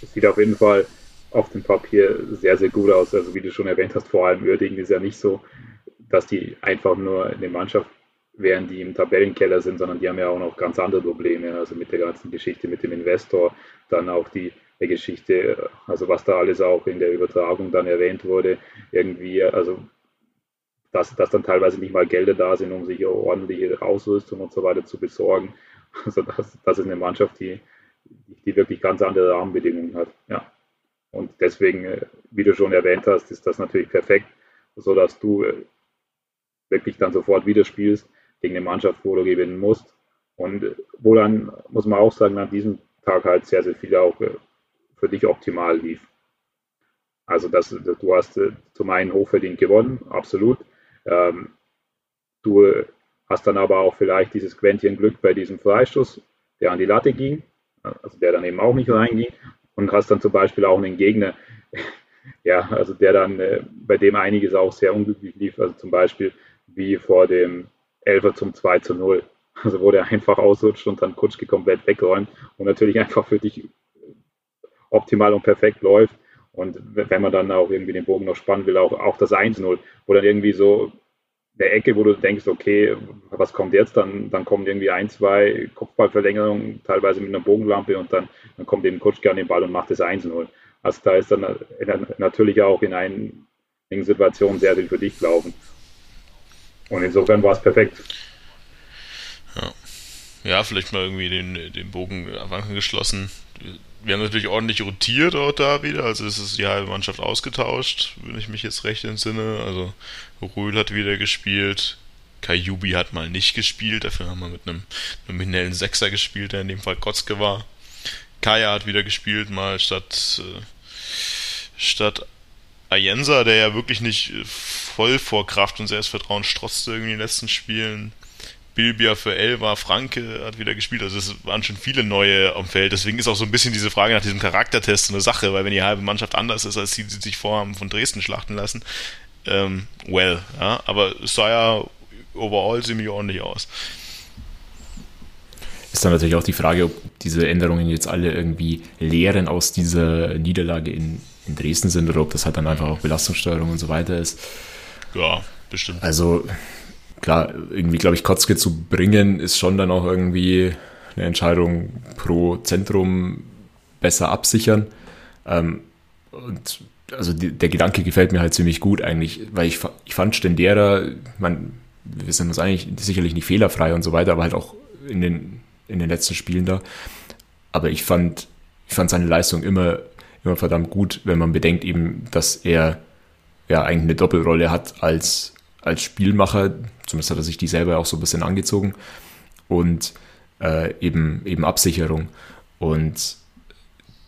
Es sieht auf jeden Fall auf dem Papier sehr, sehr gut aus. Also wie du schon erwähnt hast, vor allem Uerdingen ist ja nicht so, dass die einfach nur eine Mannschaft wären, die im Tabellenkeller sind, sondern die haben ja auch noch ganz andere Probleme. Also mit der ganzen Geschichte mit dem Investor, dann auch die eine Geschichte. Also was da alles auch in der Übertragung dann erwähnt wurde, irgendwie, also dass, dass dann teilweise nicht mal Gelder da sind, um sich ordentliche Ausrüstung und so weiter zu besorgen. Also das, das ist eine Mannschaft, die, die wirklich ganz andere Rahmenbedingungen hat. Ja. Und deswegen, äh, wie du schon erwähnt hast, ist das natürlich perfekt, sodass du äh, wirklich dann sofort wieder spielst gegen eine Mannschaft, wo du gewinnen musst. Und äh, wo dann, muss man auch sagen, an diesem Tag halt sehr, sehr viel auch für dich optimal lief. Also das, du hast zum einen hochverdient gewonnen, absolut. Ähm, du hast dann aber auch vielleicht dieses Quäntchen Glück bei diesem Freistoß, der an die Latte ging, also der dann eben auch nicht reinging und hast dann zum Beispiel auch einen Gegner, ja, also der dann, äh, bei dem einiges auch sehr unglücklich lief, also zum Beispiel wie vor dem Elfer zum 2 zu 0, also wo der einfach ausrutscht und dann Kutschke komplett wegräumt und natürlich einfach für dich optimal und perfekt läuft. Und wenn man dann auch irgendwie den Bogen noch spannen will, auch, auch das 1-0, wo dann irgendwie so der Ecke, wo du denkst, okay, was kommt jetzt? Dann, dann kommen irgendwie ein, zwei Kopfballverlängerungen, teilweise mit einer Bogenlampe und dann, dann kommt eben Kutschke an den Ball und macht das 1-0. Also da ist dann natürlich auch in einigen Situationen sehr viel für dich glauben. Und insofern war es perfekt. Ja. ja, vielleicht mal irgendwie den, den Bogen am geschlossen wir haben natürlich ordentlich rotiert auch da wieder, also es ist die halbe Mannschaft ausgetauscht, wenn ich mich jetzt recht entsinne. Also Röhl hat wieder gespielt, Kajubi hat mal nicht gespielt, dafür haben wir mit einem nominellen Sechser gespielt, der in dem Fall Kotzke war. Kaya hat wieder gespielt, mal statt, äh, statt Ayensa, der ja wirklich nicht voll vor Kraft und Selbstvertrauen strotzte irgendwie in den letzten Spielen. Bilbia für Elva, Franke hat wieder gespielt. Also es waren schon viele neue am Feld. Deswegen ist auch so ein bisschen diese Frage nach diesem Charaktertest eine Sache, weil wenn die halbe Mannschaft anders ist, als die, die sich vorhaben von Dresden schlachten lassen, ähm, well, ja. Aber es sah ja overall ziemlich ordentlich aus. Ist dann natürlich auch die Frage, ob diese Änderungen jetzt alle irgendwie Lehren aus dieser Niederlage in, in Dresden sind oder ob das halt dann einfach auch Belastungssteuerung und so weiter ist. Ja, bestimmt. Also klar, irgendwie, glaube ich, Kotzke zu bringen, ist schon dann auch irgendwie eine Entscheidung pro Zentrum besser absichern. Ähm, und also die, der Gedanke gefällt mir halt ziemlich gut eigentlich, weil ich, ich fand Stendera, man, wir sind uns eigentlich sicherlich nicht fehlerfrei und so weiter, aber halt auch in den, in den letzten Spielen da. Aber ich fand, ich fand seine Leistung immer, immer verdammt gut, wenn man bedenkt eben, dass er ja eigentlich eine Doppelrolle hat als als Spielmacher, zumindest hat er sich die selber auch so ein bisschen angezogen, und äh, eben, eben Absicherung. Und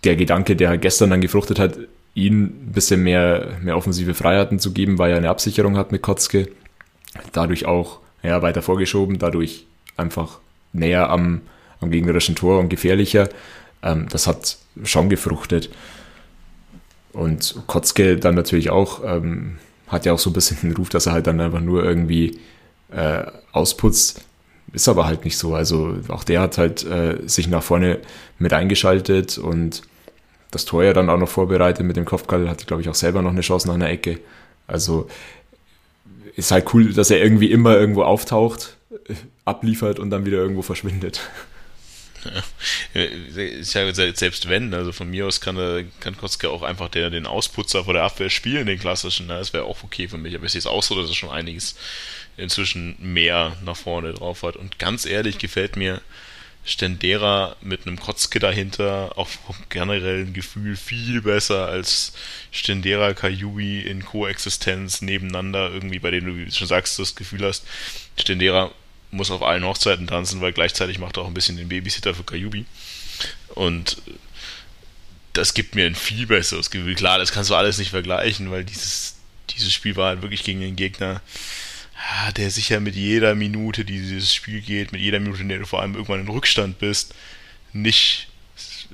der Gedanke, der gestern dann gefruchtet hat, ihn ein bisschen mehr, mehr offensive Freiheiten zu geben, weil er eine Absicherung hat mit Kotzke, dadurch auch ja, weiter vorgeschoben, dadurch einfach näher am, am gegnerischen Tor und gefährlicher. Ähm, das hat schon gefruchtet. Und Kotzke dann natürlich auch ähm, hat ja auch so ein bisschen den Ruf, dass er halt dann einfach nur irgendwie äh, ausputzt. Ist aber halt nicht so. Also auch der hat halt äh, sich nach vorne mit eingeschaltet und das Tor ja dann auch noch vorbereitet mit dem Kopfball, hatte glaube ich auch selber noch eine Chance nach einer Ecke. Also ist halt cool, dass er irgendwie immer irgendwo auftaucht, abliefert und dann wieder irgendwo verschwindet. Ist ja selbst wenn, also von mir aus kann, kann Kotzke auch einfach der, den Ausputzer vor der Abwehr spielen, den klassischen, ne? das wäre auch okay für mich, aber ich sehe es auch so, dass er schon einiges inzwischen mehr nach vorne drauf hat. Und ganz ehrlich gefällt mir Stendera mit einem Kotzke dahinter auch vom generellen Gefühl viel besser als Stendera Kajubi in Koexistenz nebeneinander irgendwie, bei denen du schon sagst, das Gefühl hast, Stendera muss auf allen Hochzeiten tanzen, weil gleichzeitig macht er auch ein bisschen den Babysitter für Kayubi. Und das gibt mir ein viel besseres Gefühl. Klar, das kannst du alles nicht vergleichen, weil dieses, dieses Spiel war halt wirklich gegen den Gegner, der sicher mit jeder Minute, die dieses Spiel geht, mit jeder Minute, in der du vor allem irgendwann in Rückstand bist, nicht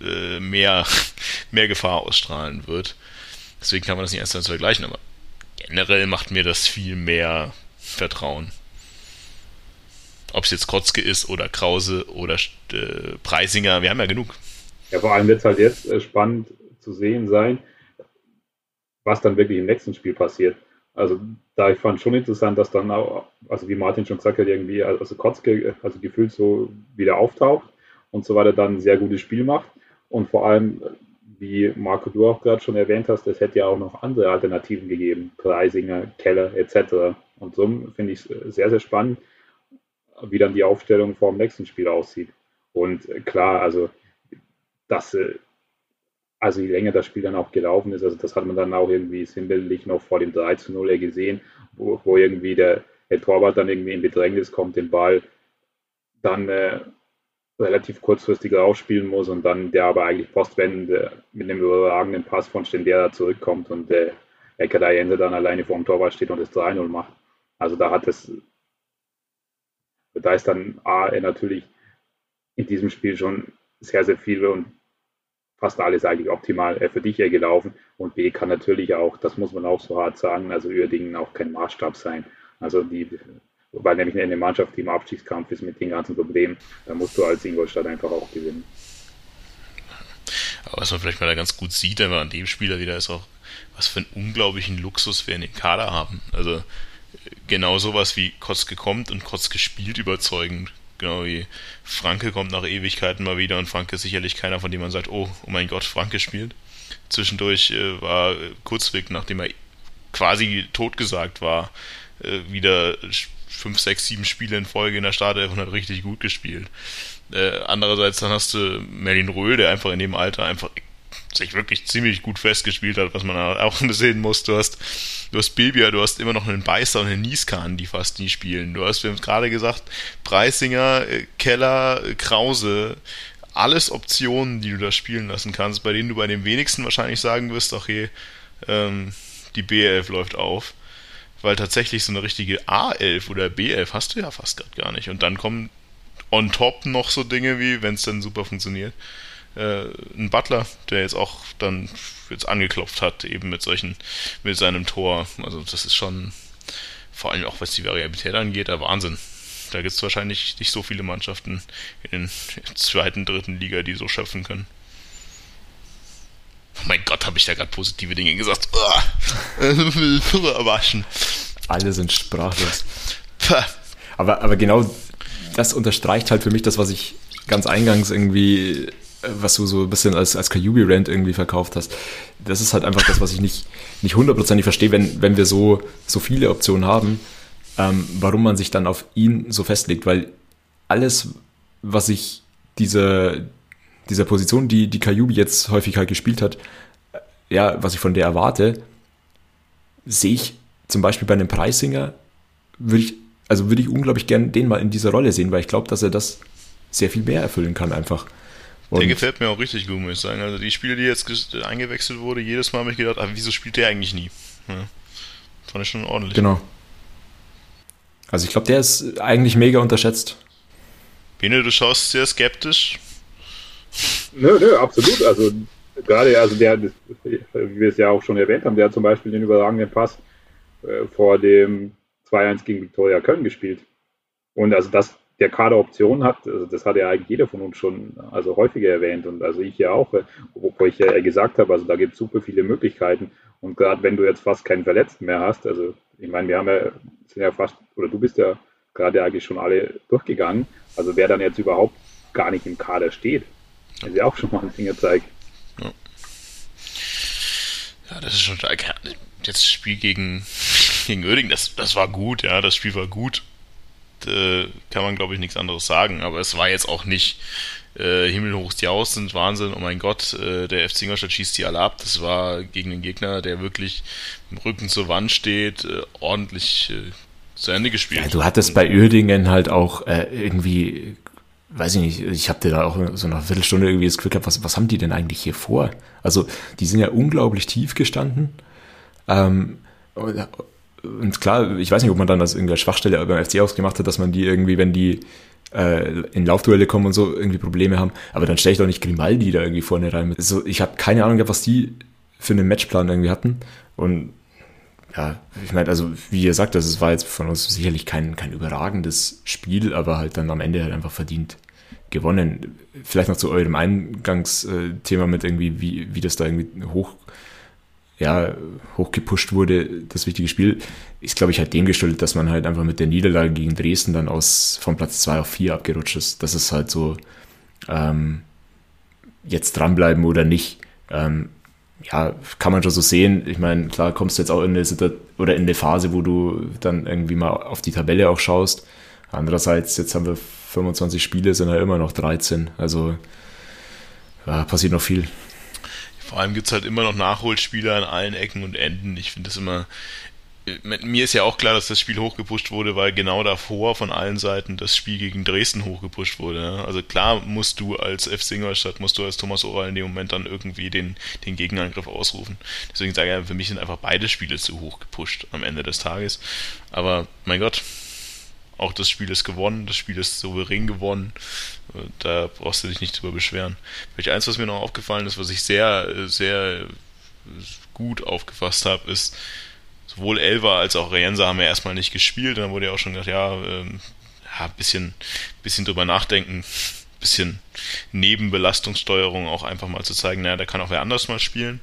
äh, mehr, mehr Gefahr ausstrahlen wird. Deswegen kann man das nicht eins vergleichen, aber generell macht mir das viel mehr Vertrauen. Ob es jetzt Kotzke ist oder Krause oder äh, Preisinger, wir haben ja genug. Ja, vor allem wird es halt jetzt äh, spannend zu sehen sein, was dann wirklich im nächsten Spiel passiert. Also da ich fand schon interessant, dass dann auch, also wie Martin schon gesagt hat, irgendwie, also Kotzke, also gefühlt so wieder auftaucht und so weiter, dann ein sehr gutes Spiel macht und vor allem, wie Marco, du auch gerade schon erwähnt hast, es hätte ja auch noch andere Alternativen gegeben, Preisinger, Keller etc. Und so finde ich es sehr, sehr spannend, wie dann die Aufstellung vor dem nächsten Spiel aussieht. Und äh, klar, also dass äh, also je länger das Spiel dann auch gelaufen ist, also das hat man dann auch irgendwie sinnbildlich noch vor dem 3 zu 0 gesehen, wo, wo irgendwie der, der Torwart dann irgendwie in Bedrängnis kommt, den Ball dann äh, relativ kurzfristig rausspielen muss und dann der aber eigentlich postwendend äh, mit einem überragenden Pass von Stendera zurückkommt und äh, Ekadayense dann alleine vor dem Torwart steht und das 3-0 macht. Also da hat es, da ist dann A, natürlich in diesem Spiel schon sehr, sehr viel und fast alles eigentlich optimal äh, für dich gelaufen. Und B kann natürlich auch, das muss man auch so hart sagen, also Uerdingen auch kein Maßstab sein. Also die, weil nämlich eine Mannschaft, die im Abstiegskampf ist mit den ganzen Problemen, da musst du als Ingolstadt einfach auch gewinnen. Aber was man vielleicht mal da ganz gut sieht, wenn man an dem Spieler wieder ist, auch, was für einen unglaublichen Luxus wir in den Kader haben. Also genau sowas wie Kotzke kommt und Kotzke spielt überzeugend. Genau wie Franke kommt nach Ewigkeiten mal wieder und Franke ist sicherlich keiner, von dem man sagt, oh, oh mein Gott, Franke spielt. Zwischendurch äh, war Kurzweg, nachdem er quasi totgesagt war, äh, wieder fünf, sechs, sieben Spiele in Folge in der Startelf und hat richtig gut gespielt. Äh, andererseits dann hast du Merlin Röhl, der einfach in dem Alter einfach sich wirklich ziemlich gut festgespielt hat, was man auch sehen muss. Du hast, du hast Bibia, du hast immer noch einen Beißer und einen Nieskan, die fast nie spielen. Du hast, wir haben es gerade gesagt, Preisinger, äh, Keller, äh, Krause, alles Optionen, die du da spielen lassen kannst, bei denen du bei den wenigsten wahrscheinlich sagen wirst, okay, ähm, die B11 läuft auf. Weil tatsächlich so eine richtige A11 oder B11 hast du ja fast gerade gar nicht. Und dann kommen on top noch so Dinge wie, wenn es dann super funktioniert, äh, ein Butler, der jetzt auch dann jetzt angeklopft hat, eben mit solchen, mit seinem Tor. Also das ist schon, vor allem auch was die Variabilität angeht, der Wahnsinn. Da gibt es wahrscheinlich nicht so viele Mannschaften in der zweiten, dritten Liga, die so schöpfen können. Oh mein Gott, habe ich da gerade positive Dinge gesagt. Waschen. Alle sind sprachlos. Aber, aber genau das unterstreicht halt für mich das, was ich ganz eingangs irgendwie was du so ein bisschen als, als Kajubi-Rant irgendwie verkauft hast. Das ist halt einfach das, was ich nicht, nicht hundertprozentig verstehe, wenn, wenn wir so, so viele Optionen haben, ähm, warum man sich dann auf ihn so festlegt, weil alles, was ich diese, dieser Position, die, die Kajubi jetzt häufig halt gespielt hat, äh, ja, was ich von der erwarte, sehe ich zum Beispiel bei einem Preisinger, würde ich, also würde ich unglaublich gern den mal in dieser Rolle sehen, weil ich glaube, dass er das sehr viel mehr erfüllen kann einfach. Und der gefällt mir auch richtig gut, muss ich sagen. Also die Spiele, die jetzt eingewechselt wurde, jedes Mal habe ich gedacht, ah, wieso spielt der eigentlich nie? Ja. Fand ich schon ordentlich. Genau. Also ich glaube, der ist eigentlich mega unterschätzt. Bene, du schaust sehr skeptisch. Nö, nö, absolut. Also gerade, also der, wie wir es ja auch schon erwähnt haben, der hat zum Beispiel den überragenden Pass äh, vor dem 2-1 gegen Viktoria Köln gespielt. Und also das, der Kader Optionen hat, also das hat ja eigentlich jeder von uns schon also häufiger erwähnt und also ich ja auch, wo ich ja gesagt habe, also da gibt es super viele Möglichkeiten und gerade wenn du jetzt fast keinen Verletzten mehr hast, also ich meine, wir haben ja, sind ja fast, oder du bist ja gerade eigentlich schon alle durchgegangen, also wer dann jetzt überhaupt gar nicht im Kader steht, ist ja auch schon mal ein Fingerzeig. Ja. ja, das ist schon. Jetzt Spiel gegen, gegen Oerding, das, das war gut, ja, das Spiel war gut äh, kann man, glaube ich, nichts anderes sagen. Aber es war jetzt auch nicht äh, himmelhoch sind, Wahnsinn, oh mein Gott, äh, der FC Ingolstadt schießt die alle ab. Das war gegen den Gegner, der wirklich im Rücken zur Wand steht, äh, ordentlich äh, zu Ende gespielt. Ja, du hattest bei Uerdingen halt auch äh, irgendwie, weiß ich nicht, ich habe dir da auch so nach einer Viertelstunde irgendwie das Gefühl gehabt, was, was haben die denn eigentlich hier vor? Also die sind ja unglaublich tief gestanden. Ähm, und klar, ich weiß nicht, ob man dann das irgendeine Schwachstelle beim FC ausgemacht hat, dass man die irgendwie, wenn die äh, in Laufduelle kommen und so, irgendwie Probleme haben. Aber dann stelle ich doch nicht Grimaldi da irgendwie vorne rein. Also ich habe keine Ahnung, was die für einen Matchplan irgendwie hatten. Und ja, ich meine, also wie ihr sagt, das war jetzt von uns sicherlich kein, kein überragendes Spiel, aber halt dann am Ende halt einfach verdient gewonnen. Vielleicht noch zu eurem Eingangsthema mit irgendwie, wie, wie das da irgendwie hoch ja, hochgepusht wurde, das wichtige Spiel, ist, glaube ich, halt dem geschuldet, dass man halt einfach mit der Niederlage gegen Dresden dann aus von Platz 2 auf 4 abgerutscht ist. Das ist halt so, ähm, jetzt dranbleiben oder nicht. ähm, ja, kann man schon so sehen. Ich meine, klar kommst du jetzt auch in eine Situation oder in eine Phase, wo du dann irgendwie mal auf die Tabelle auch schaust. Andererseits, jetzt haben wir 25 Spiele, sind ja immer noch 13. Also ja, passiert noch viel. Vor allem gibt es halt immer noch Nachholspiele an allen Ecken und Enden. Ich finde das immer. Mir ist ja auch klar, dass das Spiel hochgepusht wurde, weil genau davor von allen Seiten das Spiel gegen Dresden hochgepusht wurde. Also klar musst du als F. Ingolstadt, musst du als Thomas Oral in dem Moment dann irgendwie den, den Gegenangriff ausrufen. Deswegen sage ich, für mich sind einfach beide Spiele zu hoch gepusht am Ende des Tages. Aber mein Gott, auch das Spiel ist gewonnen, das Spiel ist souverän gewonnen. Da brauchst du dich nicht drüber beschweren. Vielleicht eins, was mir noch aufgefallen ist, was ich sehr, sehr gut aufgefasst habe, ist, sowohl Elva als auch Reyensa haben ja erstmal nicht gespielt. Dann wurde ja auch schon gesagt, ja, ähm, ja bisschen, bisschen drüber nachdenken, bisschen Nebenbelastungssteuerung auch einfach mal zu zeigen, naja, da kann auch wer anders mal spielen.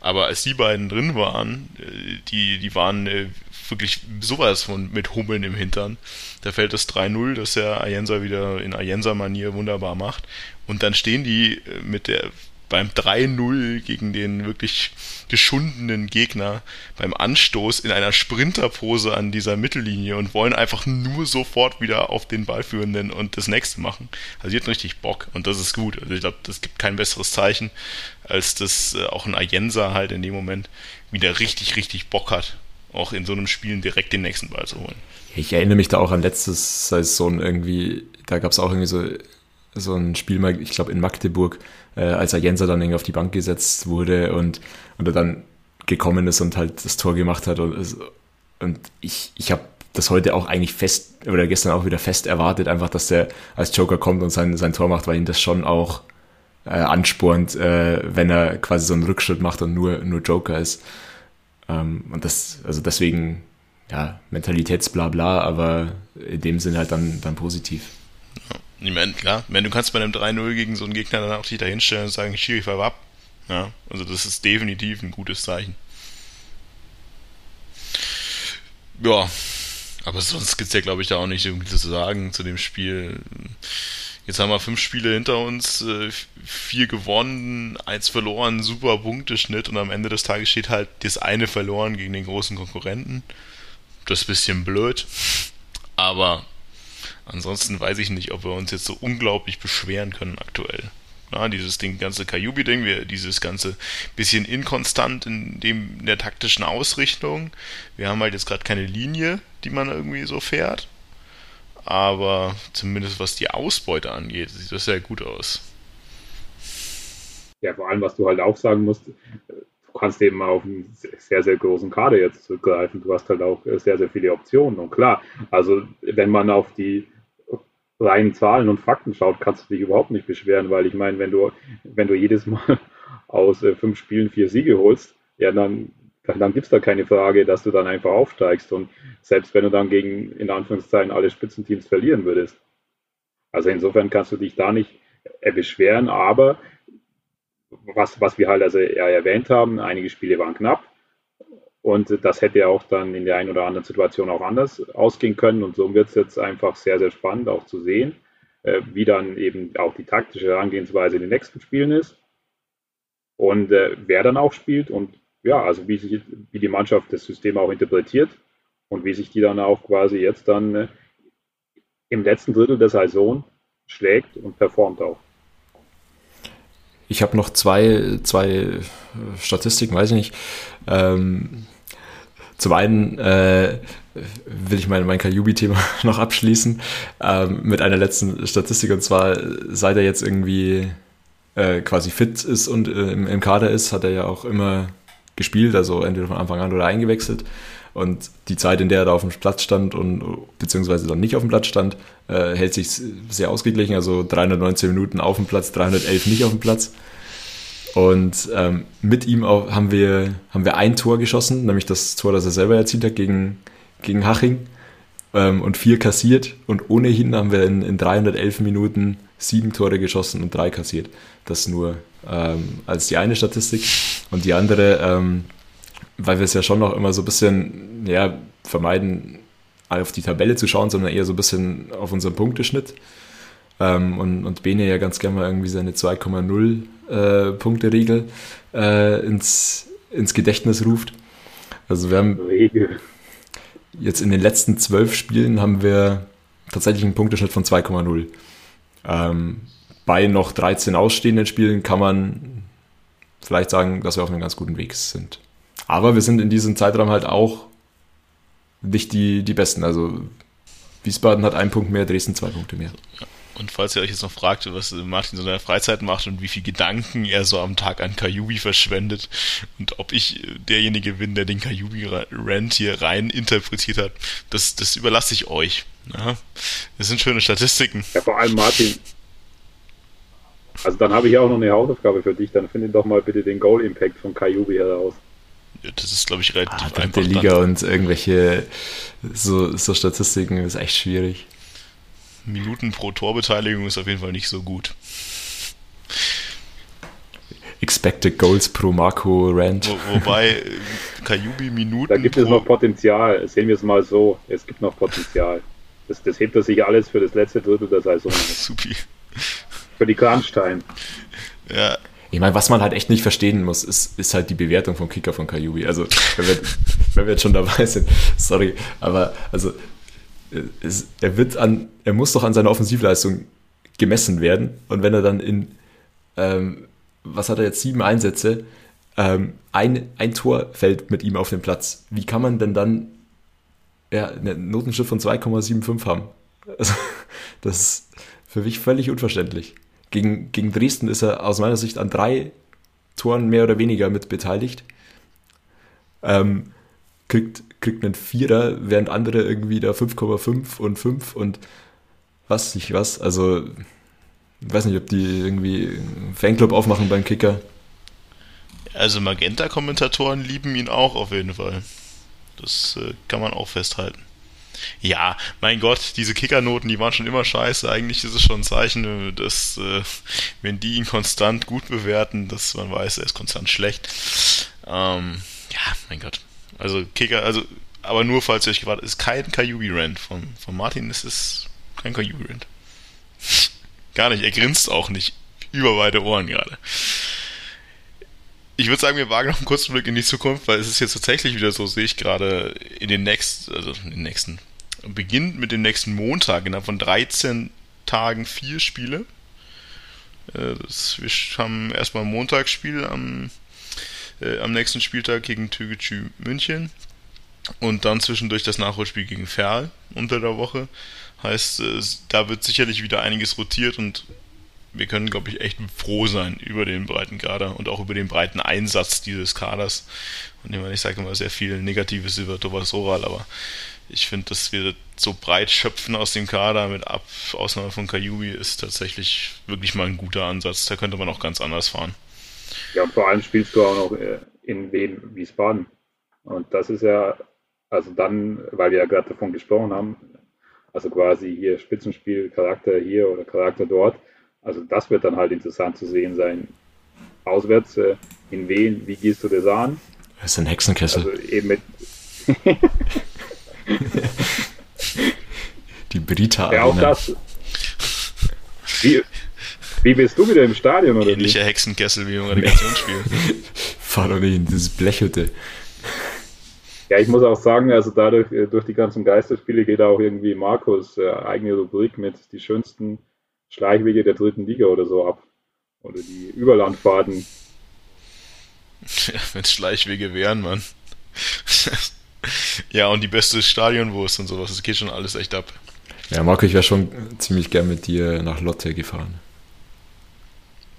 Aber als die beiden drin waren, äh, die, die waren äh, wirklich sowas von mit Hummeln im Hintern. Da fällt das 3-0, das der Ayensa wieder in Ayensa-Manier wunderbar macht. Und dann stehen die äh, mit der beim 3-0 gegen den wirklich geschundenen Gegner beim Anstoß in einer Sprinterpose an dieser Mittellinie und wollen einfach nur sofort wieder auf den Ballführenden und das nächste machen. Also die hatten richtig Bock und das ist gut. Also ich glaube, das gibt kein besseres Zeichen, als dass äh, auch ein Ayensa halt in dem Moment wieder richtig, richtig Bock hat auch in so einem Spiel direkt den nächsten Ball zu holen. Ich erinnere mich da auch an letztes Saison irgendwie, da gab es auch irgendwie so, so ein Spiel mal, ich glaube in Magdeburg, äh, als Ayensa dann irgendwie auf die Bank gesetzt wurde und, und er dann gekommen ist und halt das Tor gemacht hat. Und, und ich, ich habe das heute auch eigentlich fest, oder gestern auch wieder fest erwartet, einfach, dass der als Joker kommt und sein, sein Tor macht, weil ihn das schon auch äh, anspornt, äh, wenn er quasi so einen Rückschritt macht und nur, nur Joker ist. Ähm, und das, also deswegen, ja, Mentalitätsblabla, aber in dem Sinne halt dann, dann positiv. Ja, ich meine, klar, wenn du kannst bei einem 3-0 gegen so einen Gegner dann auch dich da hinstellen und sagen, Schiri war ab. Ja, also das ist definitiv ein gutes Zeichen. Ja, aber sonst gibt es ja, glaube ich, da auch nicht irgendwie zu sagen zu dem Spiel. Jetzt haben wir fünf Spiele hinter uns, äh, vier gewonnen, eins verloren, super Punkteschnitt und am Ende des Tages steht halt das eine verloren gegen den großen Konkurrenten. Das ist ein bisschen blöd, aber ansonsten weiß ich nicht, ob wir uns jetzt so unglaublich beschweren können aktuell. Ja, dieses Ding, ganze Kajubi-Ding, dieses ganze bisschen inkonstant in dem in der taktischen Ausrichtung. Wir haben halt jetzt gerade keine Linie, die man irgendwie so fährt aber zumindest was die Ausbeute angeht, sieht das sehr gut aus. Ja, vor allem, was du halt auch sagen musst, du kannst eben auf einen sehr, sehr großen Kader jetzt zurückgreifen. Du hast halt auch sehr, sehr viele Optionen. Und klar, also wenn man auf die reinen Zahlen und Fakten schaut, kannst du dich überhaupt nicht beschweren, weil ich meine, wenn du, wenn du jedes Mal aus äh, fünf Spielen vier Siege holst, ja, dann dann gibt es da keine Frage, dass du dann einfach aufsteigst. Und selbst wenn du dann gegen, in Anführungszeichen, alle Spitzenteams verlieren würdest. Also insofern kannst du dich da nicht äh, beschweren, aber was, was wir halt also ja erwähnt haben, einige Spiele waren knapp. Und das hätte auch dann in der einen oder anderen Situation auch anders ausgehen können. Und so wird es jetzt einfach sehr, sehr spannend auch zu sehen, äh, wie dann eben auch die taktische Herangehensweise in den nächsten Spielen ist. Und äh, wer dann auch spielt und ja, also wie, sich, wie die Mannschaft das System auch interpretiert und wie sich die dann auch quasi jetzt dann äh, im letzten Drittel der Saison schlägt und performt auch. Ich habe noch zwei, zwei Statistiken, weiß ich nicht. Ähm, zum einen äh, will ich mein, mein Kajubi-Thema noch abschließen ähm, mit einer letzten Statistik und zwar, seit er jetzt irgendwie äh, quasi fit ist und äh, im, im Kader ist, hat er ja auch immer gespielt, also entweder von Anfang an oder eingewechselt. Und die Zeit, in der er da auf dem Platz stand und beziehungsweise dann nicht auf dem Platz stand, äh, hält sich sehr ausgeglichen. Also 319 Minuten auf dem Platz, 311 nicht auf dem Platz. Und ähm, mit ihm auch haben wir, haben wir ein Tor geschossen, nämlich das Tor, das er selber erzielt hat gegen, gegen Haching. Ähm, und vier kassiert. Und ohnehin haben wir in, in 311 Minuten sieben Tore geschossen und drei kassiert. Das nur ähm, als die eine Statistik. Und die andere, ähm, weil wir es ja schon noch immer so ein bisschen ja, vermeiden, auf die Tabelle zu schauen, sondern eher so ein bisschen auf unseren Punkteschnitt. ähm, und, und Bene ja ganz gerne mal irgendwie seine 2,0 äh, Punkte-Regel äh, ins, ins Gedächtnis ruft. Also wir haben jetzt in den letzten zwölf Spielen haben wir tatsächlich einen Punkteschnitt von 2,0. Ähm, bei noch 13 ausstehenden Spielen kann man vielleicht sagen, dass wir auf einem ganz guten Weg sind. Aber wir sind in diesem Zeitraum halt auch nicht die, die Besten. Also Wiesbaden hat einen Punkt mehr, Dresden zwei Punkte mehr. Und falls ihr euch jetzt noch fragt, was Martin so in seiner Freizeit macht und wie viel Gedanken er so am Tag an Kajubi verschwendet und ob ich derjenige bin, der den Kajubi-Rant hier rein interpretiert hat, das, das überlasse ich euch. Ja, das sind schöne Statistiken. Ja, vor allem Martin. Also dann habe ich auch noch eine Hausaufgabe für dich. Dann finde doch mal bitte den Goal-Impact von Kajubi heraus. Ja, das ist, glaube ich, relativ ah, einfach. Liga dann. und irgendwelche so, so Statistiken ist echt schwierig. Minuten pro Torbeteiligung ist auf jeden Fall nicht so gut. Expected Goals pro Marco Rand. Wo, wobei äh, Kajubi Minuten. Da gibt es noch Potenzial. Sehen wir es mal so. Es gibt noch Potenzial. Das, das hebt er sich alles für das letzte Drittel der Saison. Supi. Für die Kranstein. Ja. Ich meine, was man halt echt nicht verstehen muss, ist, ist halt die Bewertung vom Kicker von Kajubi. Also, wenn wir, wenn wir jetzt schon dabei sind, sorry, aber also es, er wird an, er muss doch an seiner Offensivleistung gemessen werden. Und wenn er dann in, ähm, was hat er jetzt, sieben Einsätze, ähm, ein, ein Tor fällt mit ihm auf den Platz, wie kann man denn dann ja, einen Notenschritt von 2,75 haben? Also, das ist für mich völlig unverständlich. Gegen, gegen Dresden ist er aus meiner Sicht an drei Toren mehr oder weniger mit beteiligt. Ähm, kriegt, kriegt einen Vierer, während andere irgendwie da 5,5 und 5 und was nicht was. Also, ich weiß nicht, ob die irgendwie einen Fanclub aufmachen beim Kicker. Also Magenta-Kommentatoren lieben ihn auch auf jeden Fall. Das äh, kann man auch festhalten. Ja, mein Gott, diese Kickernoten, die waren schon immer scheiße. Eigentlich ist es schon ein Zeichen, dass äh, wenn die ihn konstant gut bewerten, dass man weiß, er ist konstant schlecht. Ähm, ja, mein Gott. Also Kicker, also, aber nur falls ihr euch gewartet, ist kein Kayubi-Rant von, von Martin, es ist kein Kayubi-Rant. Gar nicht, er grinst auch nicht. Über beide Ohren gerade. Ich würde sagen, wir wagen noch einen kurzen Blick in die Zukunft, weil es ist jetzt tatsächlich wieder so, sehe ich gerade in den nächsten, also in den nächsten, beginnt mit dem nächsten Montag, innerhalb von 13 Tagen vier Spiele. Äh, das, wir haben erstmal Montagsspiel am äh, am nächsten Spieltag gegen Türkgücü München und dann zwischendurch das Nachholspiel gegen Ferl unter der Woche. Heißt, äh, da wird sicherlich wieder einiges rotiert und wir können, glaube ich, echt froh sein über den breiten Kader und auch über den breiten Einsatz dieses Kaders. Und ich meine, ich sage immer sehr viel Negatives über Thomas Oral, aber ich finde, dass wir so breit schöpfen aus dem Kader mit Ab Ausnahme von Kajubi ist tatsächlich wirklich mal ein guter Ansatz. Da könnte man auch ganz anders fahren. Ja, vor allem spielst du auch noch äh, in Wien, Wiesbaden. Und das ist ja, also dann, weil wir ja gerade davon gesprochen haben, also quasi hier Spitzenspiel, Charakter hier oder Charakter dort. Also das wird dann halt interessant zu sehen sein. Auswärts äh, in Wien, wie gehst du das an? Das ist ein Hexenkessel. Also eben mit Die Brita. Ja, auch das. Wie, wie bist du wieder im Stadion oder Ähnlicher wie? Hexenkessel wie im Relegationsspiel. Fahr doch nicht in dieses Blechhütte. Ja, ich muss auch sagen, also dadurch, äh, durch die ganzen Geisterspiele geht auch irgendwie Markus äh, eigene Rubrik mit die schönsten Schleichwege der dritten Liga oder so ab. Oder die Überlandfahrten. Ja, wenn es Schleichwege wären, Mann. ja, und die beste Stadionwurst und sowas, das geht schon alles echt ab. Ja, Marco, ich wäre schon ziemlich gern mit dir nach Lotte gefahren.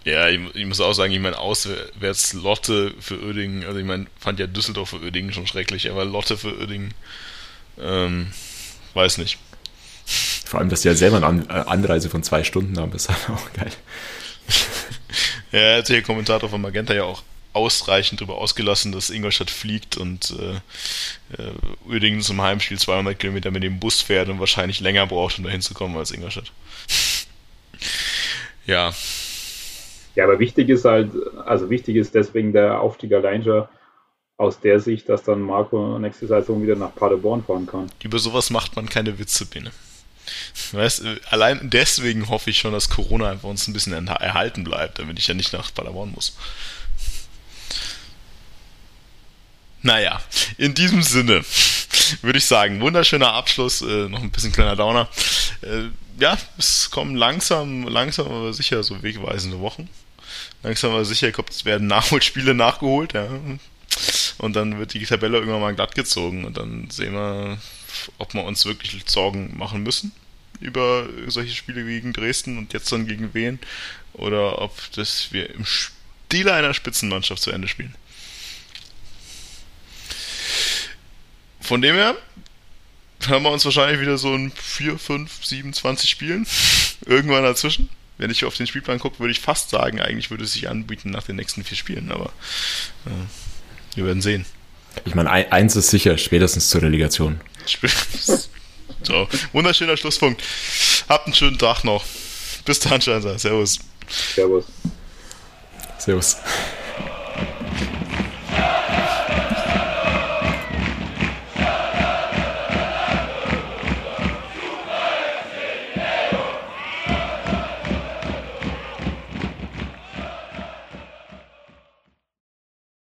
Ja, ich, ich, muss auch sagen, ich meine, auswärts Lotte für Oerdingen, also ich meine, fand ja Düsseldorf für Oerdingen schon schrecklich, aber Lotte für Oerdingen, ähm, weiß nicht. Vor allem, dass die ja selber eine äh, Anreise von zwei Stunden haben, ist halt auch geil. ja, er hat der Kommentator von Magenta ja auch ausreichend darüber ausgelassen, dass Ingolstadt fliegt und äh, äh, Uerdingen zum Heimspiel 200 Kilometer mit dem Bus fährt und wahrscheinlich länger braucht, um da hinzukommen als Ingolstadt. ja, ja, aber wichtig ist halt, also wichtig ist deswegen der Aufstieg allein schon aus der Sicht, dass dann Marco nächste Saison wieder nach Paderborn fahren kann. Über sowas macht man keine Witze, Biene. Weißt, allein deswegen hoffe ich schon, dass Corona einfach uns ein bisschen erhalten bleibt, damit ich ja nicht nach Paderborn muss. Naja, in diesem Sinne würde ich sagen, wunderschöner Abschluss, äh, noch ein bisschen kleiner Downer. Äh, ja, es kommen langsam, langsam aber sicher so wegweisende Wochen. Langsam aber sicher kommt, es werden Nachholspiele nachgeholt, ja. Und dann wird die Tabelle irgendwann mal glatt gezogen und dann sehen wir, ob wir uns wirklich Sorgen machen müssen über solche Spiele gegen Dresden und jetzt dann gegen wen oder ob das wir im Stile einer Spitzenmannschaft zu Ende spielen. Von dem her hören wir uns wahrscheinlich wieder so in 4, 5, 27 Spielen. Irgendwann dazwischen. Wenn ich auf den Spielplan gucke, würde ich fast sagen, eigentlich würde es sich anbieten nach den nächsten vier Spielen, aber äh, wir werden sehen. Ich meine, eins ist sicher, spätestens zur Relegation. so, wunderschöner Schlusspunkt. Habt einen schönen Tag noch. Bis dann, Schanzer. Servus. Servus. Servus.